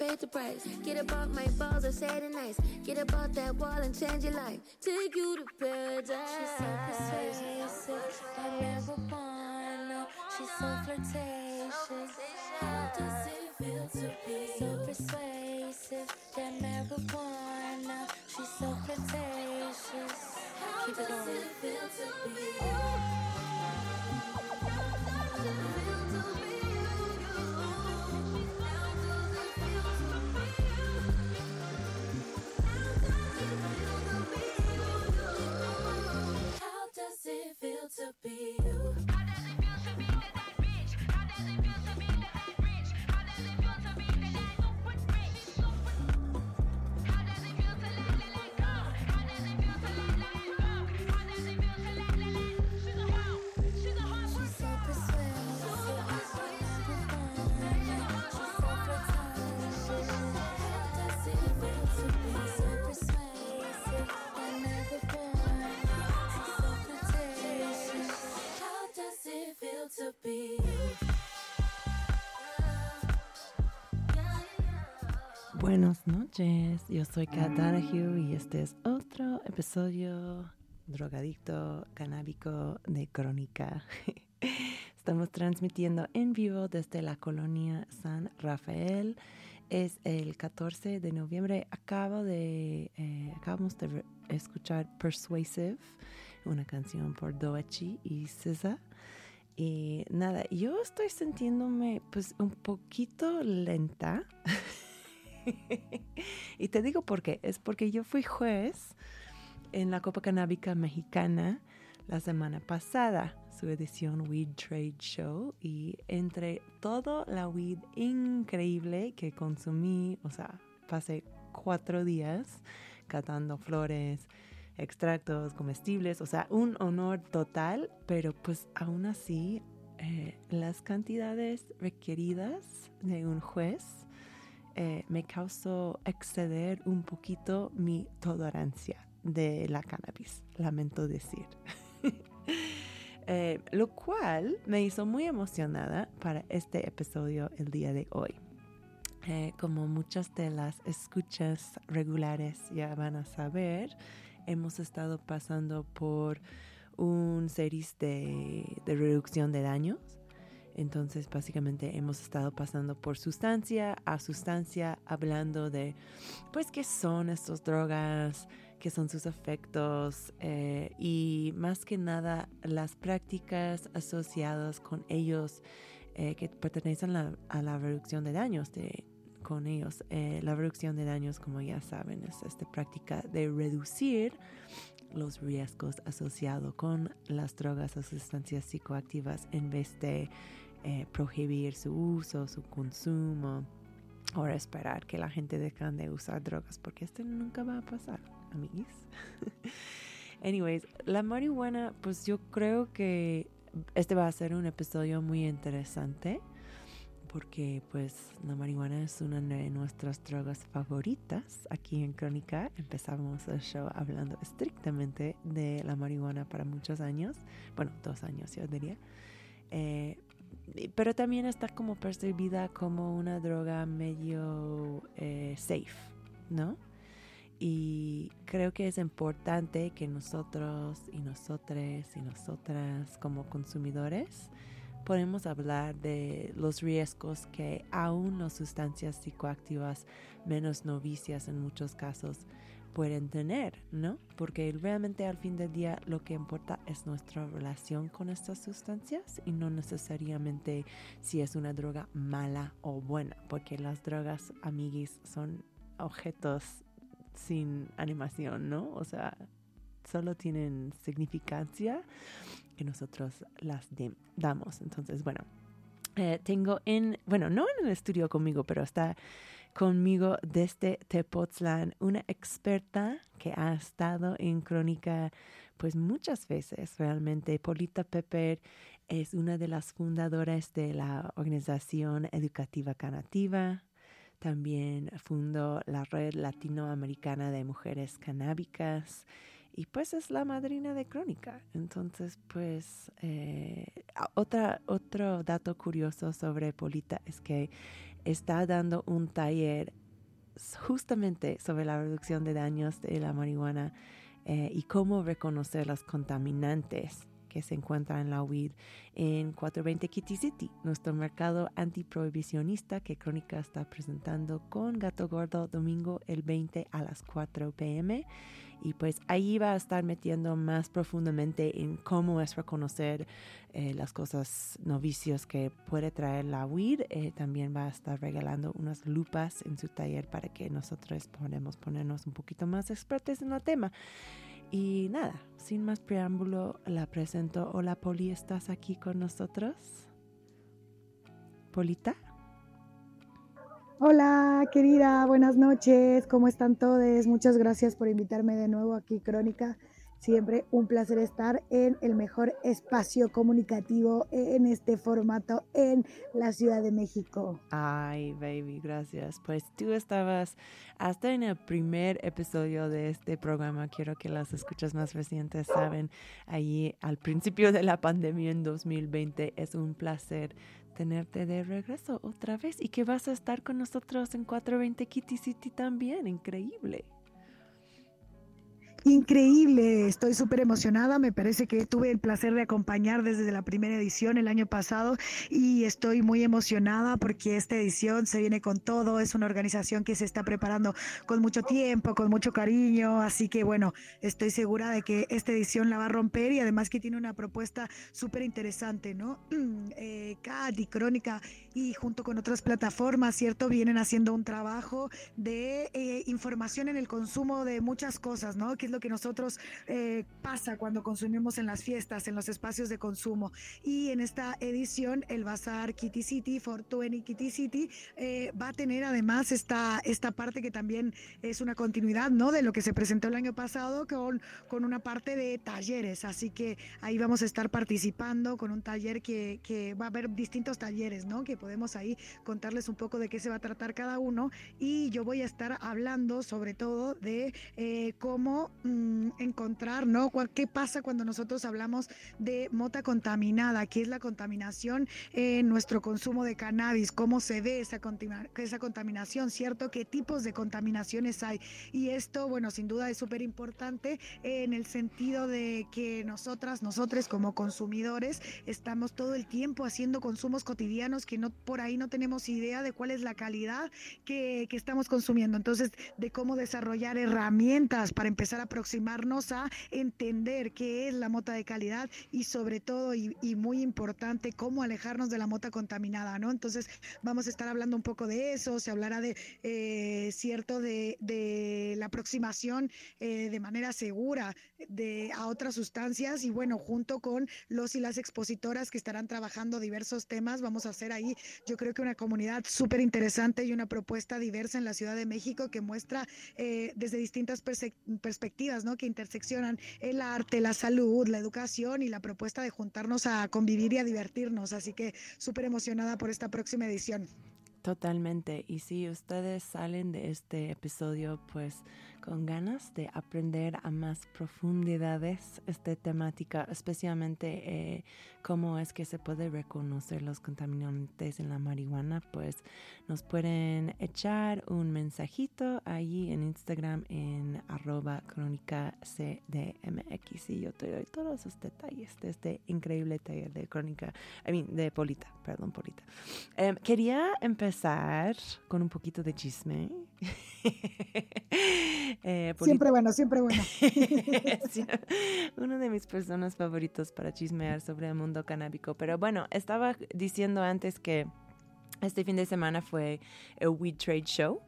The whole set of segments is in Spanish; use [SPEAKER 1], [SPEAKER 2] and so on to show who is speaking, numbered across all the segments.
[SPEAKER 1] the
[SPEAKER 2] pay the price. Get about my balls, I say it nice. Get about that wall and change your life. Take you to paradise.
[SPEAKER 1] She's so persuasive, that marijuana. She's so flirtatious. How does it feel to be so persuasive? That marijuana. She's so flirtatious. Keep it going. How to be
[SPEAKER 3] Buenas noches, yo soy Kat Donahue y este es otro episodio drogadicto canábico de Crónica. Estamos transmitiendo en vivo desde la colonia San Rafael. Es el 14 de noviembre. Acabo de, eh, acabamos de escuchar Persuasive, una canción por Doechi y SZA. Y nada, yo estoy sintiéndome pues un poquito lenta. y te digo por qué. Es porque yo fui juez en la Copa Canábica Mexicana la semana pasada, su edición Weed Trade Show. Y entre todo la weed increíble que consumí, o sea, pasé cuatro días catando flores, extractos comestibles, o sea, un honor total, pero pues aún así eh, las cantidades requeridas de un juez eh, me causó exceder un poquito mi tolerancia de la cannabis, lamento decir. Eh, lo cual me hizo muy emocionada para este episodio el día de hoy. Eh, como muchas de las escuchas regulares ya van a saber, hemos estado pasando por un series de, de reducción de daños. Entonces, básicamente hemos estado pasando por sustancia a sustancia, hablando de, pues, qué son estas drogas, qué son sus efectos eh, y más que nada las prácticas asociadas con ellos eh, que pertenecen a la reducción de daños de, con ellos. Eh, la reducción de daños, como ya saben, es esta práctica de reducir los riesgos asociados con las drogas o sustancias psicoactivas en vez de eh, prohibir su uso, su consumo o esperar que la gente deje de usar drogas porque esto nunca va a pasar, amigos. Anyways, la marihuana, pues yo creo que este va a ser un episodio muy interesante porque pues la marihuana es una de nuestras drogas favoritas aquí en Crónica. Empezamos el show hablando estrictamente de la marihuana para muchos años, bueno, dos años yo diría. Eh, pero también está como percibida como una droga medio eh, safe, ¿no? Y creo que es importante que nosotros y nosotras y nosotras como consumidores podemos hablar de los riesgos que aún las sustancias psicoactivas menos novicias en muchos casos pueden tener, ¿no? Porque realmente al fin del día lo que importa es nuestra relación con estas sustancias y no necesariamente si es una droga mala o buena, porque las drogas, amiguis, son objetos sin animación, ¿no? O sea, solo tienen significancia que nosotros las damos. Entonces, bueno, eh, tengo en, bueno, no en el estudio conmigo, pero está conmigo desde Tepoztlán una experta que ha estado en crónica pues muchas veces realmente. Polita Pepper es una de las fundadoras de la organización educativa canativa. También fundó la Red Latinoamericana de Mujeres Canábicas y pues es la madrina de Crónica. Entonces, pues eh, otra, otro dato curioso sobre Polita es que está dando un taller justamente sobre la reducción de daños de la marihuana eh, y cómo reconocer los contaminantes que se encuentran en la weed en 420 Kitty City, nuestro mercado antiprohibicionista que Crónica está presentando con Gato Gordo domingo el 20 a las 4 pm y pues ahí va a estar metiendo más profundamente en cómo es reconocer eh, las cosas novicios que puede traer la weed. Eh, también va a estar regalando unas lupas en su taller para que nosotros podamos ponernos un poquito más expertos en el tema. Y nada, sin más preámbulo, la presento. Hola Poli, ¿estás aquí con nosotros? Polita.
[SPEAKER 4] Hola, querida, buenas noches. ¿Cómo están todos? Muchas gracias por invitarme de nuevo aquí, Crónica. Siempre un placer estar en el mejor espacio comunicativo en este formato en la Ciudad de México.
[SPEAKER 3] Ay, baby, gracias. Pues tú estabas hasta en el primer episodio de este programa. Quiero que las escuchas más recientes saben, allí al principio de la pandemia en 2020. Es un placer tenerte de regreso otra vez y que vas a estar con nosotros en 420 Kitty City también. Increíble.
[SPEAKER 4] Increíble, estoy súper emocionada, me parece que tuve el placer de acompañar desde la primera edición el año pasado y estoy muy emocionada porque esta edición se viene con todo, es una organización que se está preparando con mucho tiempo, con mucho cariño, así que bueno, estoy segura de que esta edición la va a romper y además que tiene una propuesta súper interesante, ¿no? Eh, y Crónica y junto con otras plataformas, ¿cierto? Vienen haciendo un trabajo de eh, información en el consumo de muchas cosas, ¿no? Lo que nosotros eh, pasa cuando consumimos en las fiestas, en los espacios de consumo. Y en esta edición, el Bazar Kitty City, Fortuny Kitty City, eh, va a tener además esta, esta parte que también es una continuidad, ¿no? De lo que se presentó el año pasado con, con una parte de talleres. Así que ahí vamos a estar participando con un taller que, que va a haber distintos talleres, ¿no? Que podemos ahí contarles un poco de qué se va a tratar cada uno y yo voy a estar hablando sobre todo de eh, cómo mm, encontrar, ¿no? ¿Qué pasa cuando nosotros hablamos de mota contaminada? ¿Qué es la contaminación en nuestro consumo de cannabis? ¿Cómo se ve esa, esa contaminación? ¿Cierto? ¿Qué tipos de contaminaciones hay? Y esto, bueno, sin duda es súper importante en el sentido de que nosotras, nosotros como consumidores, estamos todo el tiempo haciendo consumos cotidianos que no por ahí no tenemos idea de cuál es la calidad que, estamos consumiendo. Entonces, de cómo desarrollar herramientas para empezar a aproximarnos a entender qué es la mota de calidad y sobre todo, y, muy importante, cómo alejarnos de la mota contaminada, ¿no? Entonces, vamos a estar hablando un poco de eso, se hablará de, eh, cierto, de, la aproximación eh, de manera segura de, a otras sustancias y bueno, junto con los y las expositoras que estarán trabajando diversos temas, vamos a hacer ahí yo creo que una comunidad súper interesante y una propuesta diversa en la Ciudad de México que muestra eh, desde distintas perspectivas Que interseccionan el arte, la salud, la educación y la propuesta de juntarnos a convivir y a divertirnos. Así que súper emocionada por esta próxima edición.
[SPEAKER 3] Totalmente. Y si ustedes salen de este episodio, pues con ganas de aprender a más profundidades esta temática, especialmente eh, cómo es que se puede reconocer los contaminantes en la marihuana, pues nos pueden echar un mensajito allí en Instagram en arroba crónica CDMX y yo te doy todos los detalles de este increíble taller de crónica, I mean, de Polita, perdón, Polita. Em, quería empezar con un poquito de chisme.
[SPEAKER 4] Eh, siempre bueno, siempre bueno.
[SPEAKER 3] Uno de mis personas favoritos para chismear sobre el mundo canábico. Pero bueno, estaba diciendo antes que este fin de semana fue el Weed Trade Show.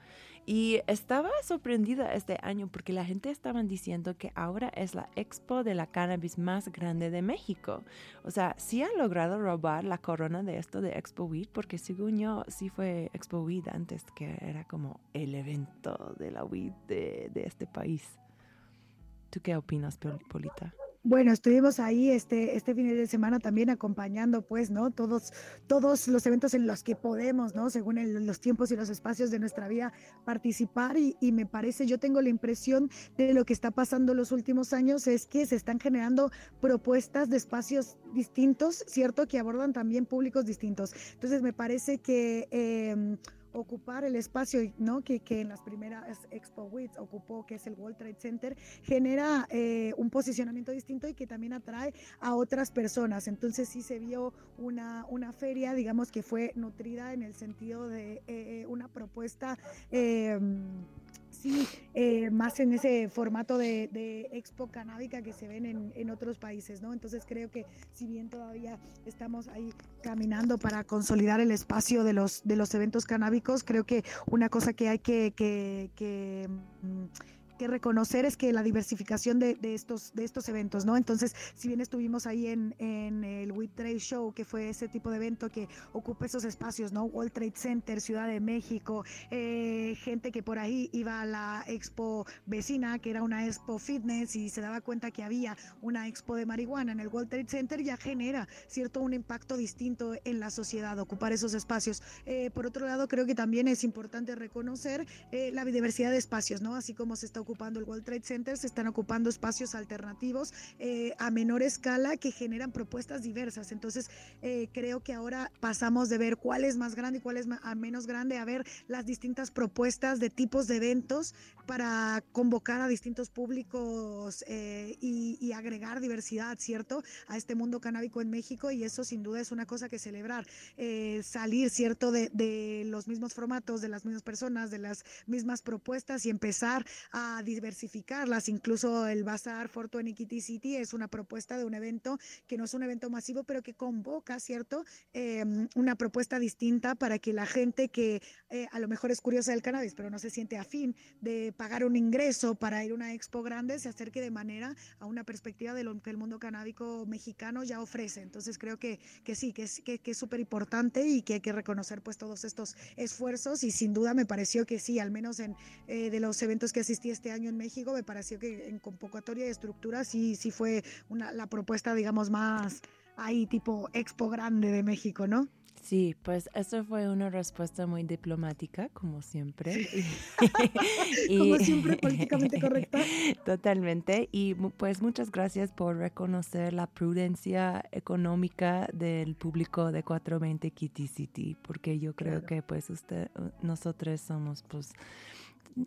[SPEAKER 3] Y estaba sorprendida este año porque la gente estaban diciendo que ahora es la expo de la cannabis más grande de México. O sea, sí han logrado robar la corona de esto de Expo Weed porque según yo sí fue Expo Weed antes que era como el evento de la weed de, de este país. ¿Tú qué opinas, Polita?
[SPEAKER 4] Bueno, estuvimos ahí este, este fin de semana también acompañando, pues, ¿no? Todos, todos los eventos en los que podemos, ¿no? Según los tiempos y los espacios de nuestra vida, participar y, y, me parece, yo tengo la impresión de lo que está pasando los últimos años es que se están generando propuestas de espacios distintos, ¿cierto? Que abordan también públicos distintos. Entonces, me parece que... Eh, ocupar el espacio ¿no? que, que en las primeras Expo Weeks ocupó, que es el World Trade Center, genera eh, un posicionamiento distinto y que también atrae a otras personas. Entonces sí se vio una, una feria, digamos, que fue nutrida en el sentido de eh, una propuesta. Eh, sí, eh, más en ese formato de, expo canábica que se ven en, otros países, ¿no? Entonces creo que si bien todavía estamos ahí caminando para consolidar el espacio de los, de los eventos canábicos, creo que una cosa que hay que, que, mm, reconocer es que la diversificación de, estos, de estos eventos, ¿no? Entonces, si bien estuvimos ahí en, el WIT Trade Show, que fue ese tipo de evento que ocupa esos espacios, ¿no? World Trade Center, Ciudad de México, eh, gente que por ahí iba a la expo vecina, que era una expo fitness y se daba cuenta que había una expo de marihuana en el World Trade Center, ya genera, ¿cierto? Un impacto distinto en la sociedad, ocupar esos espacios. Eh, por otro lado, creo que también es importante reconocer eh, la diversidad de espacios, ¿no? Así como se está ocupando ocupando el World Trade Center, se están ocupando espacios alternativos eh, a menor escala que generan propuestas diversas. Entonces, eh, creo que ahora pasamos de ver cuál es más grande y cuál es menos grande a ver las distintas propuestas de tipos de eventos para convocar a distintos públicos eh, y, agregar diversidad, ¿cierto? A este mundo canábico en México y eso sin duda es una cosa que celebrar. salir, ¿cierto? De, de los mismos formatos, de las mismas personas, de las mismas propuestas y empezar a diversificarlas. Incluso el Bazar Fortune Kitty City es una propuesta de un evento que no es un evento masivo, pero que convoca, ¿cierto? Em, una propuesta distinta para que la gente que eh, a lo mejor es curiosa del cannabis, pero no se siente afín de pagar un ingreso para ir a una expo grande, se acerque de manera a una perspectiva de lo que el mundo canábico mexicano ya ofrece. Entonces creo que, que sí, que es que, que súper importante y que hay que reconocer pues todos estos esfuerzos y sin duda me pareció que sí, al menos en eh, de los eventos que asistí este año en México, me pareció que en convocatoria y estructura sí, sí fue una, la propuesta, digamos, más ahí tipo expo grande de México, ¿no?
[SPEAKER 3] Sí, pues eso fue una respuesta muy diplomática, como siempre.
[SPEAKER 4] como siempre, políticamente correcta.
[SPEAKER 3] Totalmente. Y pues muchas gracias por reconocer la prudencia económica del público de 420 Kitty City, porque yo creo que pues usted, nosotros somos pues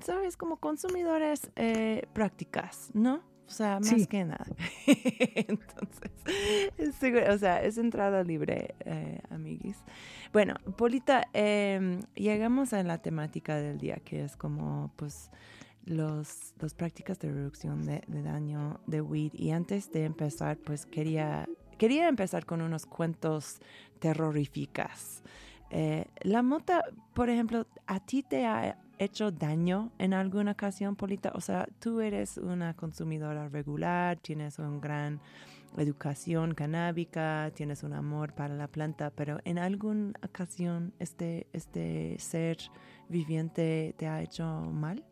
[SPEAKER 3] ¿sabes? Como consumidores eh, prácticas, ¿no? O sea, más que nada. Entonces, es o sea, es entrada libre, eh, amiguis. Bueno, Polita, em, llegamos a la temática del día, que es como, pues, los, las prácticas de reducción de, daño de weed. Y antes de empezar, pues, quería, quería empezar con unos cuentos terroríficos. Eh, la mota, por ejemplo, ¿a ti te ha hecho daño en alguna ocasión, Polita? O sea, tú eres una consumidora regular, tienes una gran educación canábica, tienes un amor para la planta, pero en alguna ocasión este, este ser viviente te ha hecho mal?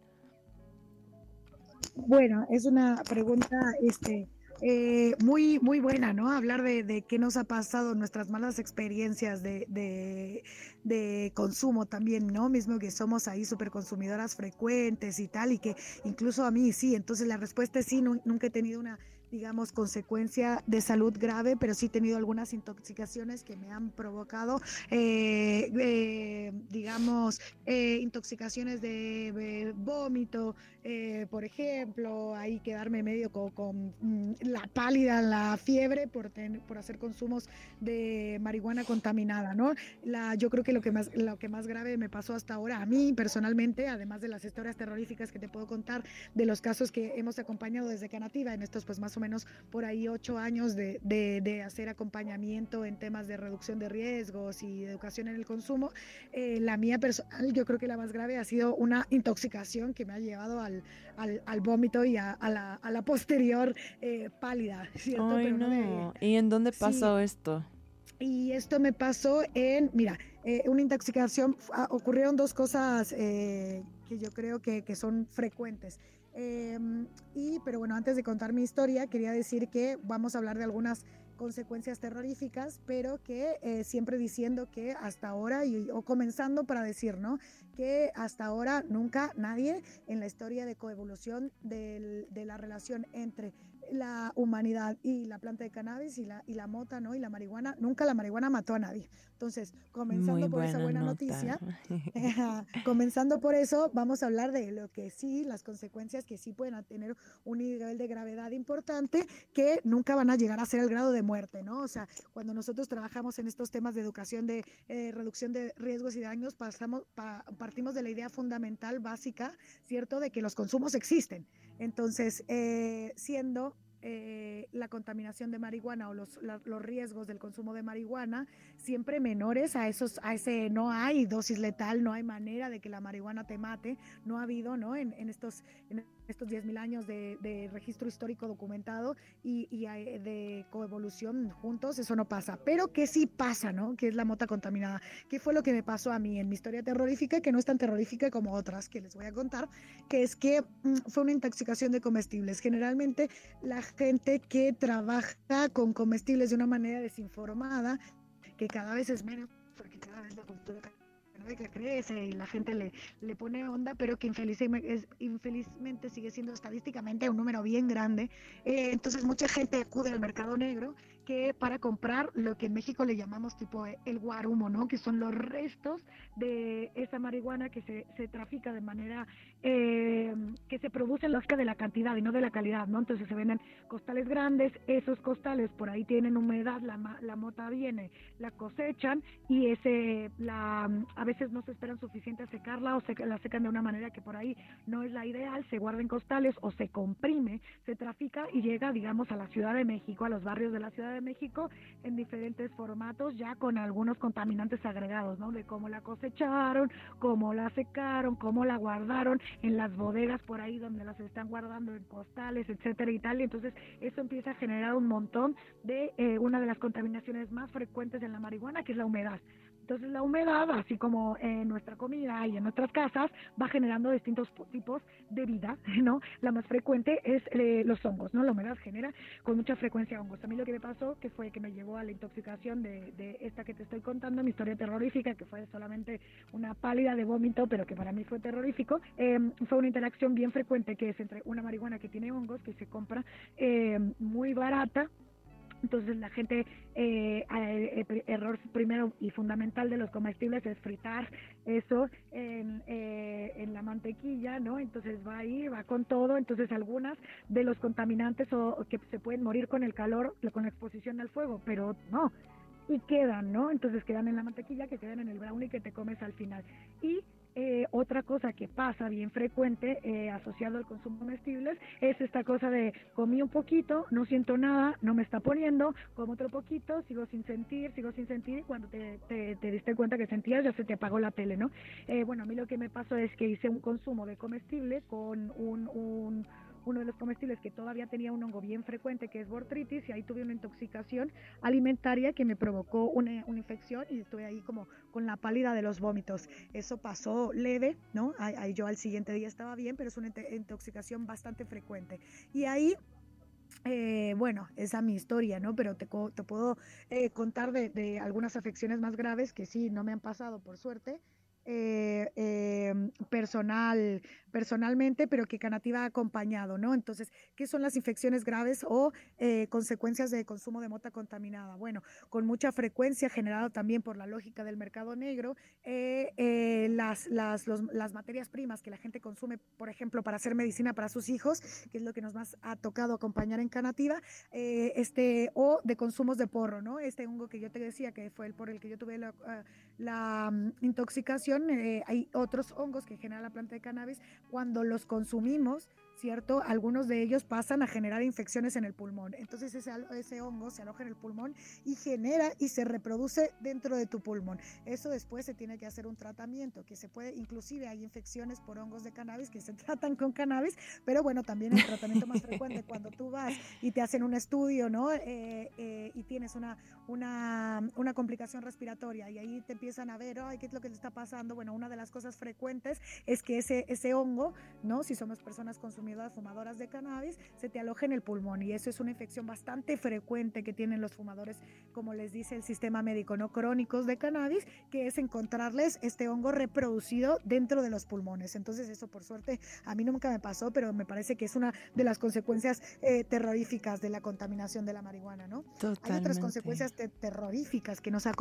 [SPEAKER 4] Bueno, es una pregunta, este, eh, muy, muy buena, ¿no? Hablar de, de, qué nos ha pasado, nuestras malas experiencias de, de, consumo también, ¿no? Mismo que somos ahí súper consumidoras frecuentes y tal, y que incluso a mí sí. Entonces la respuesta es sí, nunca he tenido una digamos, consecuencia de salud grave, pero sí he tenido algunas intoxicaciones que me han provocado, eh, eh, digamos, eh, intoxicaciones de vómito, por ejemplo, ahí quedarme medio con, mm, la pálida, la fiebre por, por hacer consumos de marihuana contaminada, ¿no? La, yo creo que lo que, más, lo que más grave me pasó hasta ahora, a mí personalmente, además de las historias terroríficas que te puedo contar, de los casos que hemos acompañado desde Canativa en estos pues más o menos por ahí ocho años de, de, hacer acompañamiento en temas de reducción de riesgos y educación en el consumo. Eh, la mía personal, yo creo que la más grave ha sido una intoxicación que me ha llevado al, al, al vómito y a, a, la, a la, posterior eh, pálida. ¿cierto?
[SPEAKER 3] Ay, no. ¿Y en dónde pasó esto?
[SPEAKER 4] Y esto me pasó en, mira, eh, una intoxicación, ah, ocurrieron dos cosas que yo creo que, que son frecuentes. Em, y, pero bueno, antes de contar mi historia, quería decir que vamos a hablar de algunas consecuencias terroríficas, pero que eh, siempre diciendo que hasta ahora, y, o comenzando para decir, ¿no? Que hasta ahora nunca nadie en la historia de coevolución de la relación entre la humanidad y la planta de cannabis y la, y la mota, ¿no? Y la marihuana, nunca la marihuana mató a nadie. Entonces, comenzando por esa buena noticia, comenzando por eso, vamos a hablar de lo que sí, las consecuencias que sí pueden tener un nivel de gravedad importante que nunca van a llegar a ser el grado de muerte, ¿no? O sea, cuando nosotros trabajamos en estos temas de educación de eh, reducción de riesgos y daños, pasamos, partimos de la idea fundamental, básica, ¿cierto? De que los consumos existen. Entonces, eh, siendo eh, la contaminación de marihuana o los, los, riesgos del consumo de marihuana siempre menores a esos, a ese no hay dosis letal, no hay manera de que la marihuana te mate, no ha habido, ¿no? En, estos, estos 10.000 años de, de, registro histórico documentado y, y, eh, de coevolución juntos, eso no pasa. Pero que sí pasa, ¿no? Que es la mota contaminada. ¿Qué fue lo que me pasó a mí en mi historia terrorífica, que no es tan terrorífica como otras que les voy a contar? Que es que mm, fue una intoxicación de comestibles. Generalmente la gente que trabaja con comestibles de una manera desinformada, que cada vez es menos, porque cada vez la cultura que crece y la gente le, le pone onda, pero que infelizmente, infelizmente sigue siendo estadísticamente un número bien grande. Eh, entonces mucha gente acude al mercado negro que para comprar lo que en México le llamamos tipo el guarumo, ¿no? Que son los restos de esa marihuana que se, se trafica de manera eh, que se produce en lógica de la cantidad y no de la calidad, ¿no? Entonces se venden costales grandes, esos costales por ahí tienen humedad, la, la mota viene, la cosechan y ese, la, a veces no se esperan suficiente a secarla o se, la secan de una manera que por ahí no es la ideal, se guarda costales o se comprime, se trafica y llega, digamos, a la Ciudad de México, a los barrios de la Ciudad de México en diferentes formatos, ya con algunos contaminantes agregados, ¿no? De cómo la cosecharon, cómo la secaron, cómo la guardaron en las bodegas por ahí donde las están guardando en costales, etcétera y tal. Y entonces eso empieza a generar un montón de eh, una de las contaminaciones más frecuentes en la marihuana, que es la humedad. Entonces la humedad, así como en nuestra comida y en nuestras casas, va generando distintos tipos de vida, ¿no? La más frecuente es eh, los hongos, ¿no? La humedad genera con mucha frecuencia hongos. A mí lo que me pasó, que fue que me llevó a la intoxicación de, de esta que te estoy contando, mi historia terrorífica, que fue solamente una pálida de vómito, pero que para mí fue terrorífico, eh, fue una interacción bien frecuente que es entre una marihuana que tiene hongos, que se compra eh, muy barata, entonces la gente, eh, el error primero y fundamental de los comestibles es fritar eso en, eh, en la mantequilla, ¿no? Entonces va ahí, va con todo. Entonces algunas de los contaminantes o, que se pueden morir con el calor, con la exposición al fuego, pero no. Y quedan, ¿no? Entonces quedan en la mantequilla, que quedan en el brownie que te comes al final. Y eh, otra cosa que pasa bien frecuente eh, asociado al consumo de comestibles es esta cosa de comí un poquito, no siento nada, no me está poniendo, como otro poquito, sigo sin sentir, sigo sin sentir y cuando te, te, diste cuenta que sentías ya se te apagó la tele, ¿no? Eh, bueno, a mí lo que me pasó es que hice un consumo de comestible con un, un uno de los comestibles que todavía tenía un hongo bien frecuente, que es bortritis, y ahí tuve una intoxicación alimentaria que me provocó una, infección y estuve ahí como con la pálida de los vómitos. Eso pasó leve, ¿no? Ahí, yo al siguiente día estaba bien, pero es una intoxicación bastante frecuente. Y ahí eh, bueno, esa es mi historia, ¿no? Pero te, te puedo eh, contar de, de, algunas afecciones más graves que sí, no me han pasado por suerte, eh, em, personal, personalmente, pero que Canativa ha acompañado, ¿no? Entonces, ¿qué son las infecciones graves o eh, consecuencias de consumo de mota contaminada? Bueno, con mucha frecuencia, generado también por la lógica del mercado negro, eh, las, materias primas que la gente consume, por ejemplo, para hacer medicina para sus hijos, que es lo que nos más ha tocado acompañar en Canativa, este, o de consumos de porro, ¿no? Este hongo que yo te decía, que fue el por el que yo tuve la, la mm, intoxicación eh, hay otros hongos que genera la planta de cannabis. Cuando los consumimos, ¿cierto? Algunos de ellos pasan a generar infecciones en el pulmón. Entonces ese, ese hongo se aloja en el pulmón y genera y se reproduce dentro de tu pulmón. Eso después se tiene que hacer un tratamiento, que se puede, inclusive hay infecciones por hongos de cannabis que se tratan con cannabis, pero bueno, también el tratamiento más frecuente cuando tú vas y te hacen un estudio, ¿no? Eh, eh, y tienes una, una, una complicación respiratoria y ahí te empiezan a ver, ay, ¿qué es lo que te está pasando? Bueno, una de las cosas frecuentes es que ese, ese hongo, ¿no? Si somos personas consumidas, fumadoras de cannabis, se te aloja en el pulmón y eso es una infección bastante frecuente que tienen los fumadores, como les dice el sistema médico, no crónicos de cannabis, que es encontrarles este hongo reproducido dentro de los pulmones. Entonces eso por suerte a mí nunca me pasó, pero me parece que es una de las consecuencias eh, terroríficas de la contaminación de la marihuana, ¿no? Hay otras consecuencias terroríficas que nos ha,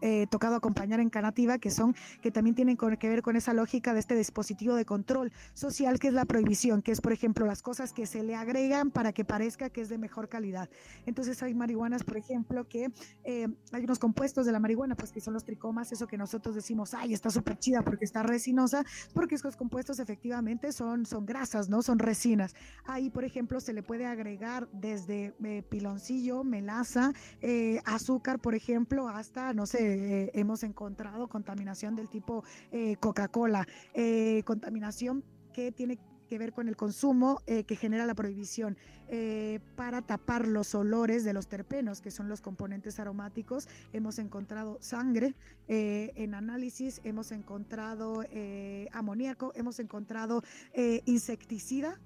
[SPEAKER 4] eh, tocado acompañar en Canativa, que son, que también tienen que ver con esa lógica de este dispositivo de control social que es la prohibición, que es, por ejemplo, las cosas que se le agregan para que parezca que es de mejor calidad. Entonces hay marihuanas, por ejemplo, que eh, hay unos compuestos de la marihuana, pues que son los tricomas, eso que nosotros decimos, ay, está súper chida porque está resinosa, porque estos compuestos efectivamente son, son grasas, ¿no? Son resinas. Ahí, por ejemplo, se le puede agregar desde eh, piloncillo, melaza, eh, azúcar, por ejemplo, hasta, no sé, hemos encontrado contaminación del tipo Coca-Cola, contaminación que tiene que ver con el consumo eh, que genera la prohibición eh, para tapar los olores de los terpenos, que son los componentes aromáticos. Hemos encontrado sangre eh, en análisis, hemos encontrado amoníaco, hemos encontrado insecticida,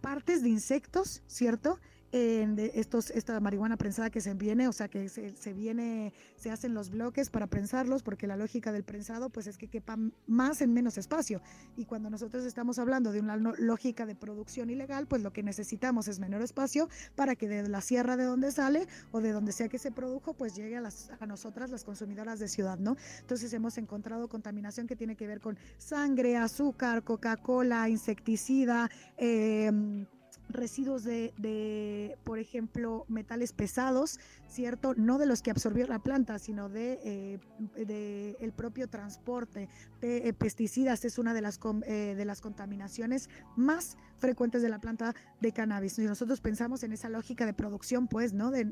[SPEAKER 4] partes de insectos, ¿cierto? En estos, esta marihuana prensada que se viene, o sea que se, viene, se hacen los bloques para prensarlos, porque la lógica del prensado pues es que quepa más en menos espacio. Y cuando nosotros estamos hablando de una lógica de producción ilegal, pues lo que necesitamos es menor espacio para que de la sierra de donde sale o de donde sea que se produjo, pues llegue a, las, a nosotras las consumidoras de ciudad, ¿no? Entonces hemos encontrado contaminación que tiene que ver con sangre, azúcar, Coca-Cola, insecticida, eh, residuos de, por ejemplo, metales pesados, ¿cierto? No de los que absorbió la planta, sino de, eh, el propio transporte. de eh, pesticidas es una de las, eh, de las contaminaciones más frecuentes de la planta de cannabis. Y nosotros pensamos en esa lógica de producción, pues, ¿no? De,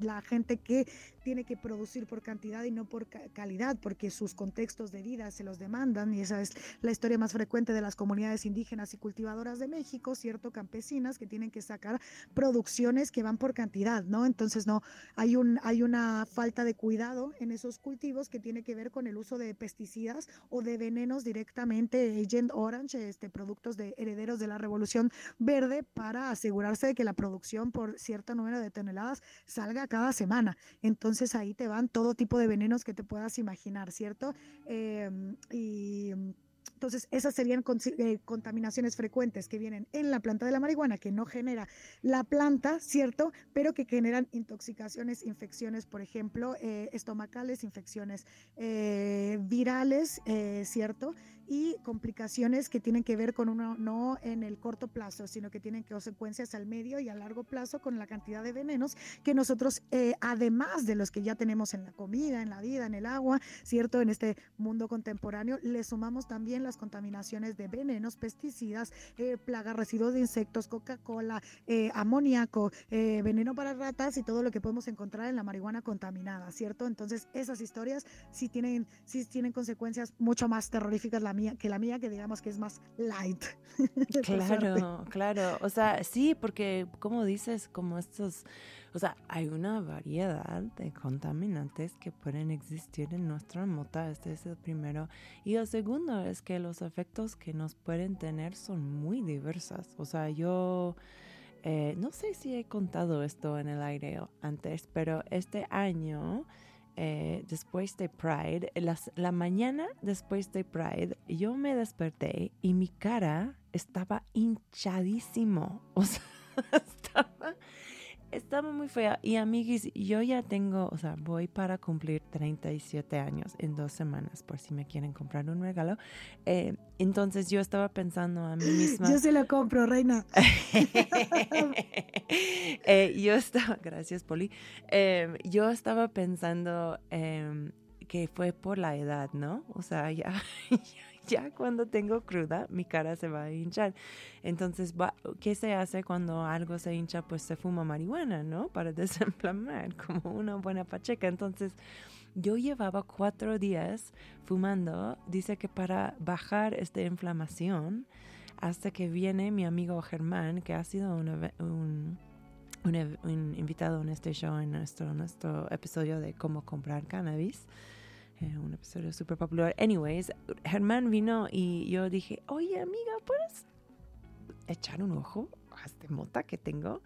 [SPEAKER 4] la gente que tiene que producir por cantidad y no por calidad, porque sus contextos de vida se los demandan, y esa es la historia más frecuente de las comunidades indígenas y cultivadoras de México, ¿cierto? Campesinas que tienen que sacar producciones que van por cantidad, ¿no? Entonces, no, hay, un, hay una falta de cuidado en esos cultivos que tiene que ver con el uso de pesticidas o de venenos directamente, Agent Orange, este, productos de herederos de la revolución verde para asegurarse de que la producción por cierto número de toneladas salga cada semana. Entonces ahí te van todo tipo de venenos que te puedas imaginar, ¿cierto? Em, y entonces, esas serían eh, contaminaciones frecuentes que vienen en la planta de la marihuana, que no genera la planta, ¿cierto? Pero que generan intoxicaciones, infecciones, por ejemplo, eh, estomacales, infecciones eh, virales, ¿cierto? Y complicaciones que tienen que ver con uno no en el corto plazo, sino que tienen consecuencias al medio y a largo plazo con la cantidad de venenos que nosotros, eh, además de los que ya tenemos en la comida, en la vida, en el agua, ¿cierto? En este mundo contemporáneo, le sumamos también las contaminaciones de venenos, pesticidas, eh, plagas, residuos de insectos, Coca-Cola, eh, amoníaco, veneno para ratas y todo lo que podemos encontrar en la marihuana contaminada, ¿cierto? Entonces, esas historias sí tienen, sí tienen consecuencias mucho más terroríficas. Mía, que la mía, que digamos que es más light.
[SPEAKER 3] claro, claro. O sea, sí, porque como dices, como estos, o sea, hay una variedad de contaminantes que pueden existir en nuestra mota. Este es el primero. Y el segundo es que los efectos que nos pueden tener son muy diversos. O sea, yo eh, no sé si he contado esto en el aire antes, pero este año, eh, después de Pride, la mañana después de Pride, yo me desperté y mi cara estaba hinchadísimo. O sea, estaba estaba muy fea. Y amiguis, yo ya tengo, o sea, voy para cumplir 37 años en dos semanas, por si me quieren comprar un regalo. Eh, entonces yo estaba pensando a mí misma.
[SPEAKER 4] Yo se lo compro, reina.
[SPEAKER 3] Eh, yo estaba, gracias, Poli. Em, yo estaba pensando em, que fue por la edad, ¿no? O sea, ya, ya cuando tengo cruda, mi cara se va a hinchar. Entonces, ¿qué se hace cuando algo se hincha? Pues se fuma marihuana, ¿no? Para desinflamar, como una buena pacheca. Entonces, yo llevaba cuatro días fumando, dice que para bajar esta inflamación, hasta que viene mi amigo Germán, que ha sido un, un, invitado en este show, en nuestro, nuestro episodio de cómo comprar cannabis. Eh, un episodio súper popular. Anyways, Germán vino y yo dije, oye amiga, ¿puedes echar un ojo a este mota que tengo?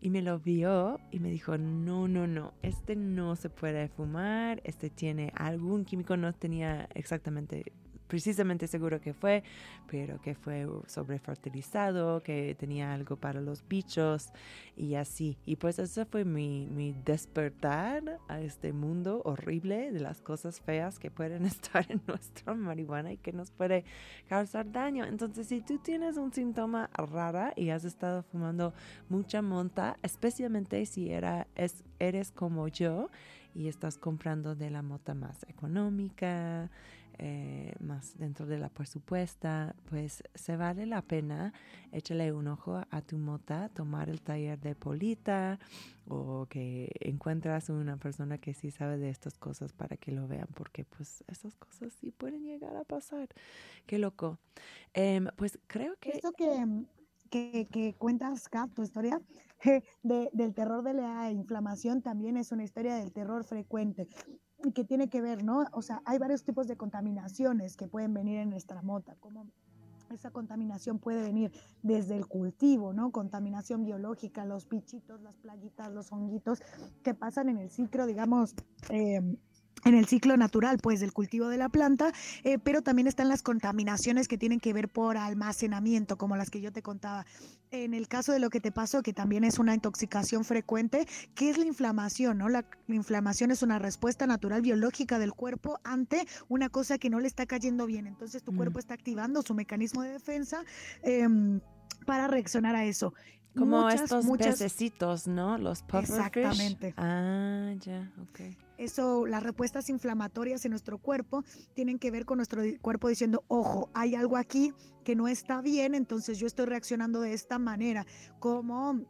[SPEAKER 3] Y me lo vio y me dijo, no, no, no, este no se puede fumar, este tiene algún químico, no tenía exactamente precisamente seguro que fue, pero que fue sobrefertilizado, que tenía algo para los bichos y así. Y pues eso fue mi, mi despertar a este mundo horrible de las cosas feas que pueden estar en nuestra marihuana y que nos puede causar daño. Entonces, si tú tienes un síntoma rara y has estado fumando mucha monta, especialmente si era, es, eres como yo y estás comprando de la mota más económica, eh, más dentro de la presupuesta, pues se vale la pena échale un ojo a tu mota, tomar el taller de Polita o que encuentras una persona que sí sabe de estas cosas para que lo vean, porque pues esas cosas sí pueden llegar a pasar. Qué loco. Em, pues creo que...
[SPEAKER 4] Esto que, que, que cuentas, Kat, tu historia de, del terror de la inflamación también es una historia del terror frecuente que tiene que ver, ¿no? O sea, hay varios tipos de contaminaciones que pueden venir en nuestra mota, como esa contaminación puede venir desde el cultivo, ¿no? Contaminación biológica, los bichitos, las plaguitas, los honguitos que pasan en el ciclo, digamos, eh, en el ciclo natural, pues, del cultivo de la planta, eh, pero también están las contaminaciones que tienen que ver por almacenamiento, como las que yo te contaba. En el caso de lo que te pasó, que también es una intoxicación frecuente, ¿qué es la inflamación? No? La, inflamación es una respuesta natural biológica del cuerpo ante una cosa que no le está cayendo bien. Entonces tu mm. cuerpo está activando su mecanismo de defensa. Em, para reaccionar a eso.
[SPEAKER 3] Como estos muchas... pececitos, ¿no? Los pufferfish.
[SPEAKER 4] Exactamente.
[SPEAKER 3] Ah, ya, ok.
[SPEAKER 4] Eso, las respuestas inflamatorias en nuestro cuerpo tienen que ver con nuestro cuerpo diciendo, ojo, hay algo aquí que no está bien, entonces yo estoy reaccionando de esta manera, como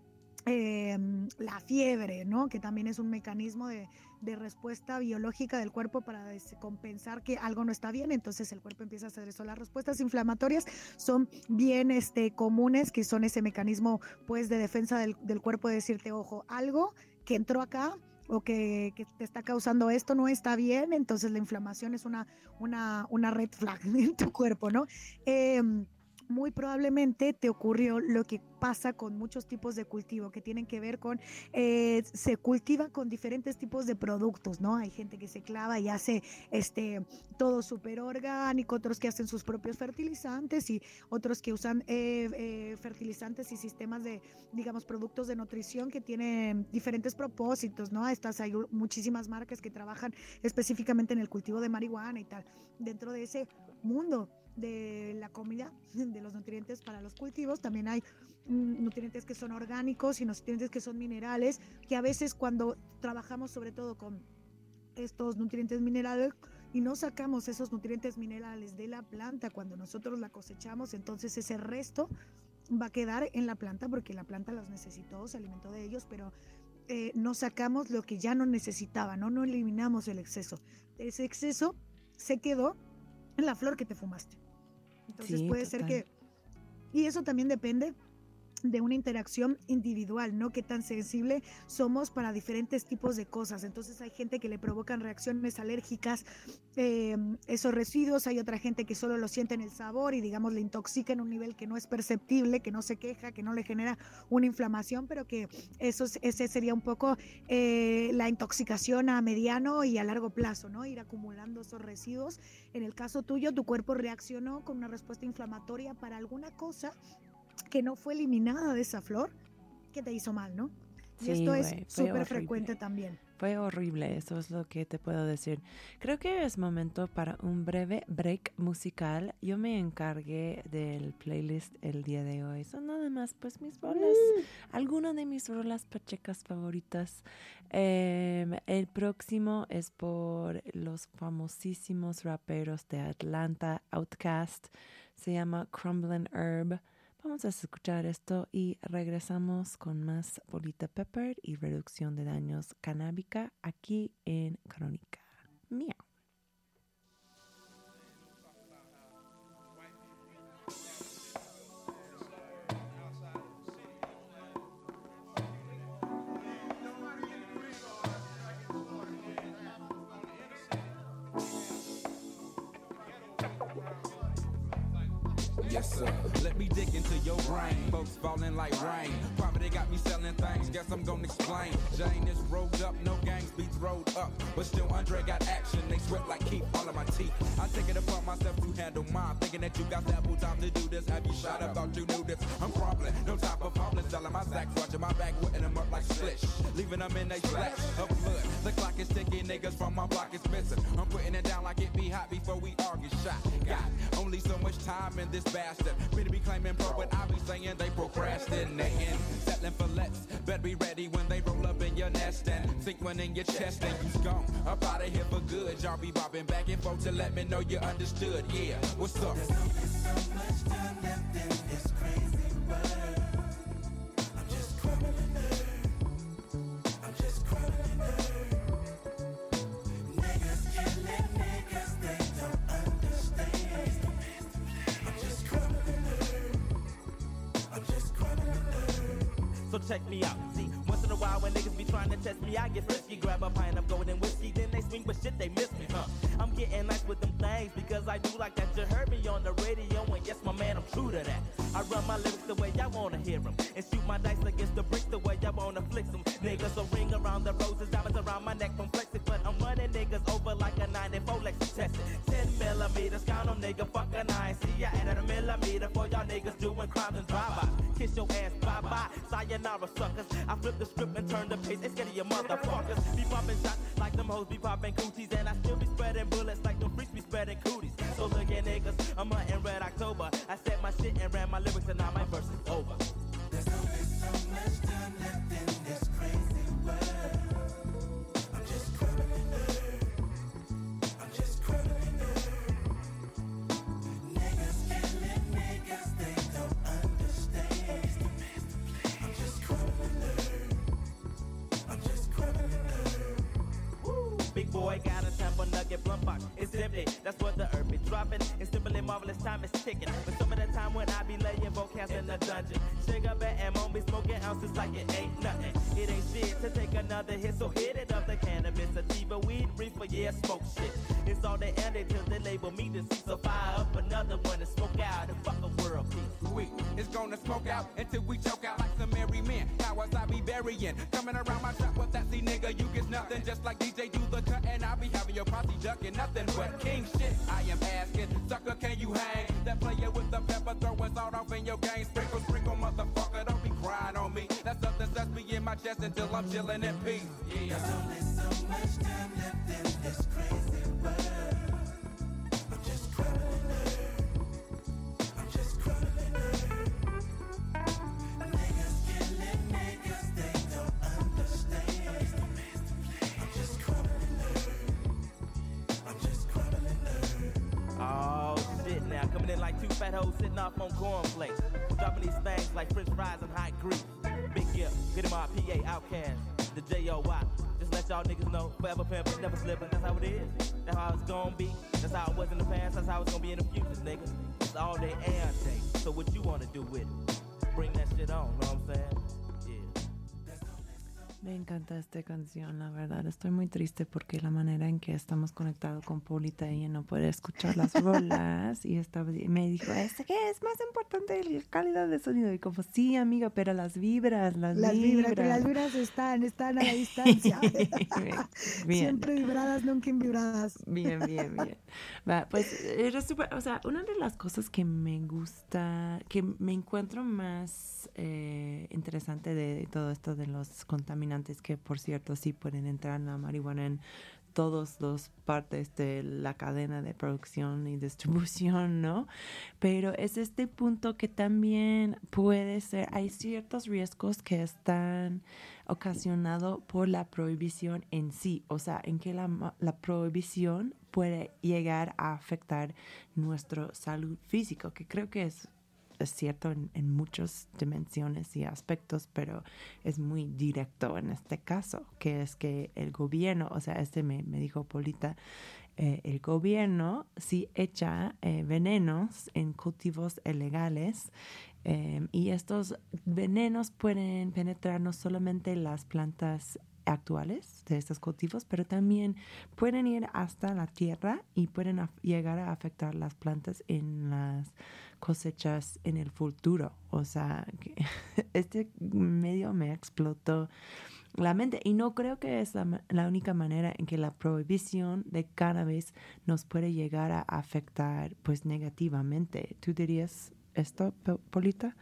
[SPEAKER 4] em, la fiebre, ¿no? Que también es un mecanismo de, respuesta biológica del cuerpo para compensar que algo no está bien, entonces el cuerpo empieza a hacer eso. Las respuestas inflamatorias son bien este, comunes, que son ese mecanismo pues de defensa del, del cuerpo de decirte, ojo, algo que entró acá o que, que, te está causando esto no está bien, entonces la inflamación es una, una, una red flag en tu cuerpo, ¿no? Eh, muy probablemente te ocurrió lo que pasa con muchos tipos de cultivo que tienen que ver con, eh, se cultiva con diferentes tipos de productos, ¿no? Hay gente que se clava y hace este, todo súper orgánico, otros que hacen sus propios fertilizantes y otros que usan eh, eh, fertilizantes y sistemas de, digamos, productos de nutrición que tienen diferentes propósitos, ¿no? Estas hay muchísimas marcas que trabajan específicamente en el cultivo de marihuana y tal. Dentro de ese mundo de la comida, de los nutrientes para los cultivos. También hay mm, nutrientes que son orgánicos y nutrientes que son minerales, que a veces cuando trabajamos sobre todo con estos nutrientes minerales y no sacamos esos nutrientes minerales de la planta cuando nosotros la cosechamos, entonces ese resto va a quedar en la planta porque la planta los necesitó, se alimentó de ellos, pero eh, no sacamos lo que ya no necesitaba, ¿no? no eliminamos el exceso. Ese exceso se quedó en la flor que te fumaste. Entonces puede ser que... Y eso también depende de una interacción individual, ¿no? Qué tan sensible somos para diferentes tipos de cosas. Entonces hay gente que le provocan reacciones alérgicas em, esos residuos, hay otra gente que solo lo siente en el sabor y digamos le intoxica en un nivel que no es perceptible, que no se queja, que no le genera una inflamación, pero que eso ese sería un poco eh, la intoxicación a mediano y a largo plazo, ¿no? Ir acumulando esos residuos. En el caso tuyo, tu cuerpo reaccionó con una respuesta inflamatoria para alguna cosa que no fue eliminada de esa flor que te hizo mal, ¿no? Y esto es súper frecuente también.
[SPEAKER 3] Fue horrible, eso es lo que te puedo decir. Creo que es momento para un breve break musical. Yo me encargué del playlist el día de hoy. Son nada más pues mis rolas, mm. algunas de mis rolas pachecas favoritas. Em, el próximo es por los famosísimos raperos de Atlanta, Outcast. Se llama Crumbling Herb. Vamos a escuchar esto y regresamos con más Polita Pepper y reducción de daños canábica aquí en Crónica. Miau.
[SPEAKER 5] Your brain. Folks falling like rain. Poverty got me selling things. Guess I'm gonna explain. Jane is rolled up, no gangs be throwed up. But still, Andre got action. They sweat like keep all of my teeth. I take it upon myself to handle mine. Thinking that you got ample time to do this. Have you shot up? Thought you knew this. I'm crumbling. No time for falling. Selling my sacks. Watching my back. Wetting them up like slish. Leaving them in a splash of blood. The clock is ticking. Niggas from my block is missing. I'm putting it down like it be hot before we time in this bastard. Better be claiming pro, but I be saying they procrastinating. Settling for less. Better be ready when they roll up in your nest and sink one in your chest and you gone. Up out of here for good. Y'all be bobbing back and forth to let me know you understood. Yeah, what's up?
[SPEAKER 6] So
[SPEAKER 7] check me out. See, once in a while when niggas be trying to test me, I get frisky. Grab a pint of golden whiskey, then they swing, but shit, they miss me, huh? I'm getting nice with them things because I do like that. You heard me on the radio, and yes, my man, I'm true to that. I run my lyrics the way I wanna hear them, and shoot my dice against the bricks the way I wanna flick them. Niggas a ring around the roses, diamonds around my neck from but I'm running niggas over like a 94 Lexus tested. 10 millimeters, count on nigga, fuck a nine. See, I added a millimeter for y'all niggas doing crimes and. Your ass, bye-bye, sayonara suckers. I flip the script and turn the page, it's of your motherfuckers. Be popping shots like them hoes be popping cooties, and I boy got a sample nugget blunt box. It's empty. That's what the earth be dropping. It's simply marvelous time is ticking. But some of the time when I be laying vocals in the dungeon. Sugar bet and won't be smoking ounces like it ain't nothing. It ain't shit to take another hit, so hit it up the cannabis, sativa, weed, reefer, yeah, smoke shit. It's all they ended till they label me deceased. So fire up another one and smoke out and fuck a world peace.
[SPEAKER 5] We is gonna smoke out until we choke out some merry men. Powers I be burying. Coming around my trap with that see nigga, you get nothing. Just like DJ do the cut and I be having your posse ducking nothing but king shit. I am asking, sucker, can you hang? That player with the pepper throwing salt off in your game. Sprinkle, sprinkle, motherfucker, don't be crying on me. That's something that's be in my chest until I'm chilling in peace. Yeah.
[SPEAKER 6] There's only so much time left in this crazy world.
[SPEAKER 7] Fat hoes sitting off on cornflakes. Dropping these things like french fries and hot grease. Big gift, get him our PA outcast, the J-O-Y. Just let y'all niggas know, forever pimpin', never slippin'. That's how it is. That's how it's gonna be. That's how it was in the past. That's how it's gonna be in the future, nigga. It's all day and day. So what you wanna do with it? Bring that shit on, know what I'm saying?
[SPEAKER 3] Me encanta esta canción, la verdad. Estoy muy triste porque la manera en que estamos conectados con Polita, ella no puede escuchar las rolas y estaba, me dijo, ¿es que es más importante la calidad de sonido? Y como, sí, amiga, pero las vibras, las,
[SPEAKER 4] Las
[SPEAKER 3] vibras.
[SPEAKER 4] vibras, las vibras están, están a la distancia.
[SPEAKER 3] Bien.
[SPEAKER 4] Siempre vibradas, nunca vibradas.
[SPEAKER 3] Bien, bien, bien. Va, pues era súper, o sea, una de las cosas que me gusta, que me encuentro más eh, interesante de todo esto de los contaminantes, que por cierto sí pueden entrar en la marihuana en todas las partes de la cadena de producción y distribución, ¿no? Pero es este punto que también puede ser, hay ciertos riesgos que están ocasionados por la prohibición en sí, o sea, en que la, la prohibición puede llegar a afectar nuestra salud física, que creo que es, es cierto en, en muchas dimensiones y aspectos, pero es muy directo en este caso, que es que el gobierno, o sea, este me, me dijo Polita, eh, el gobierno sí echa eh, venenos en cultivos ilegales eh, y estos venenos pueden penetrar no solamente las plantas actuales de estos cultivos, pero también pueden ir hasta la tierra y pueden llegar a afectar las plantas en las cosechas en el futuro. O sea, este medio me explotó la mente y no creo que es la, la única manera en que la prohibición de cannabis nos puede llegar a afectar pues negativamente. ¿Tú dirías esto, Po- Polita?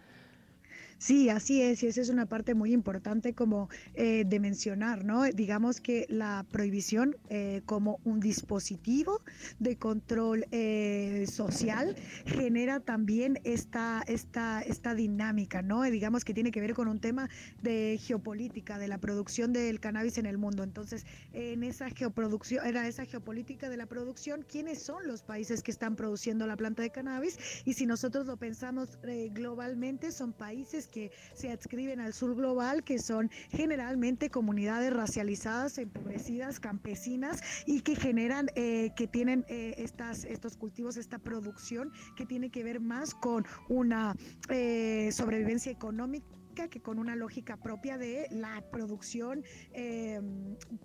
[SPEAKER 4] Sí, así es, y esa es una parte muy importante como eh, de mencionar, ¿no? Digamos que la prohibición eh, como un dispositivo de control eh, social genera también esta, esta, esta dinámica, ¿no? Digamos que tiene que ver con un tema de geopolítica, de la producción del cannabis en el mundo. Entonces, en esa geoproducción, era esa geopolítica de la producción, ¿quiénes son los países que están produciendo la planta de cannabis? Y si nosotros lo pensamos eh, globalmente, son países que se adscriben al sur global, que son generalmente comunidades racializadas, empobrecidas, campesinas y que generan, eh, que tienen eh, estas, estos cultivos, esta producción que tiene que ver más con una eh, sobrevivencia económica que con una lógica propia de la producción eh,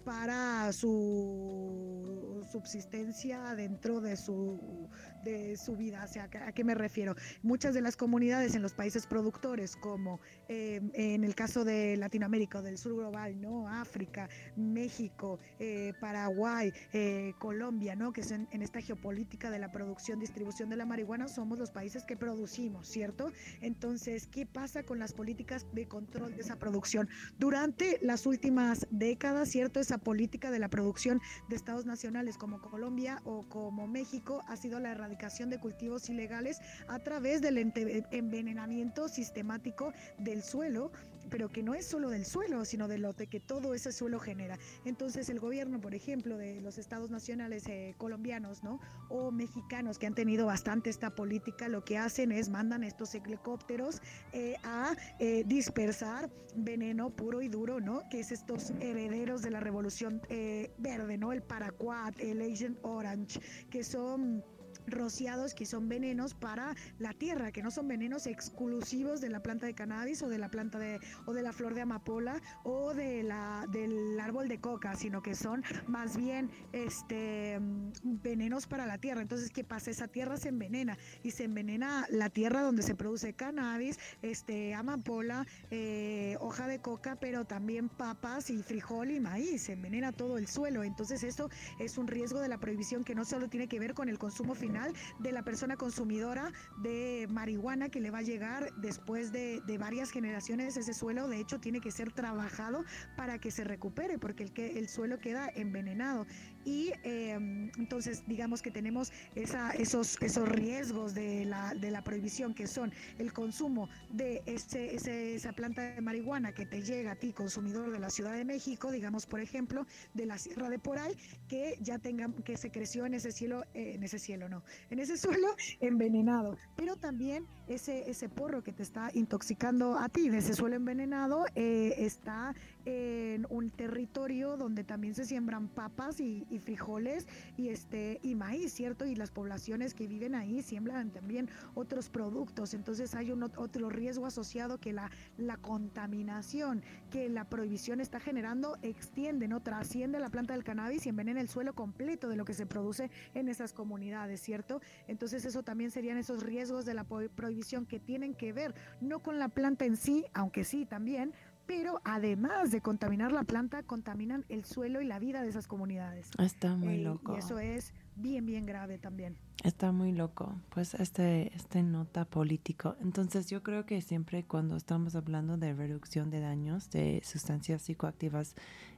[SPEAKER 4] para su subsistencia dentro de su de su vida. O sea, ¿a qué me refiero? Muchas de las comunidades en los países productores, como eh, en el caso de Latinoamérica del sur global, ¿no? África, México, eh, Paraguay, eh, Colombia, ¿no? Que son en esta geopolítica de la producción, distribución de la marihuana, somos los países que producimos, ¿cierto? Entonces, ¿qué pasa con las políticas de control de esa producción? Durante las últimas décadas, ¿cierto? Esa política de la producción de estados nacionales como Colombia o como México ha sido la erradicación de cultivos ilegales a través del envenenamiento sistemático del suelo pero que no es solo del suelo, sino de lo de que todo ese suelo genera. Entonces el gobierno, por ejemplo, de los estados nacionales eh, colombianos, ¿no? O mexicanos que han tenido bastante esta política, lo que hacen es mandan estos helicópteros eh, a eh, dispersar veneno puro y duro, ¿no? Que es estos herederos de la revolución eh, verde, ¿no? El paraquat, el Agent Orange, que son rociados que son venenos para la tierra, que no son venenos exclusivos de la planta de cannabis o de la planta de o de la flor de amapola o de la del árbol de coca, sino que son más bien este venenos para la tierra. Entonces, ¿qué pasa? Esa tierra se envenena y se envenena la tierra donde se produce cannabis, este amapola, eh, hoja de coca, pero también papas y frijol y maíz, se envenena todo el suelo. Entonces, esto es un riesgo de la prohibición que no solo tiene que ver con el consumo final de la persona consumidora de marihuana que le va a llegar después de, de varias generaciones ese suelo. De hecho tiene que ser trabajado para que se recupere porque el, que, el suelo queda envenenado y eh, entonces digamos que tenemos esa, esos, esos riesgos de la, de la prohibición que son el consumo de ese, ese, esa planta de marihuana que te llega a ti consumidor de la Ciudad de México digamos por ejemplo de la Sierra de Poray que ya tengan que se creció en ese cielo eh, en ese cielo no en ese suelo envenenado. Pero también ese ese porro que te está intoxicando a ti de ese suelo envenenado eh, está en un territorio donde también se siembran papas y, frijoles y este y maíz, ¿cierto? Y las poblaciones que viven ahí siembran también otros productos. Entonces hay un ot- otro riesgo asociado que la, la contaminación que la prohibición está generando extiende, ¿no? Trasciende la planta del cannabis y envenena el suelo completo de lo que se produce en esas comunidades, ¿cierto? Entonces eso también serían esos riesgos de la prohibición que tienen que ver no con la planta en sí, aunque sí también, pero además de contaminar la planta, contaminan el suelo y la vida de esas comunidades.
[SPEAKER 3] Está muy
[SPEAKER 4] Eh,
[SPEAKER 3] loco.
[SPEAKER 4] y eso es bien, bien grave también.
[SPEAKER 3] Está muy loco, pues este, este nota político. Entonces yo creo que siempre cuando estamos hablando de reducción de daños de sustancias psicoactivas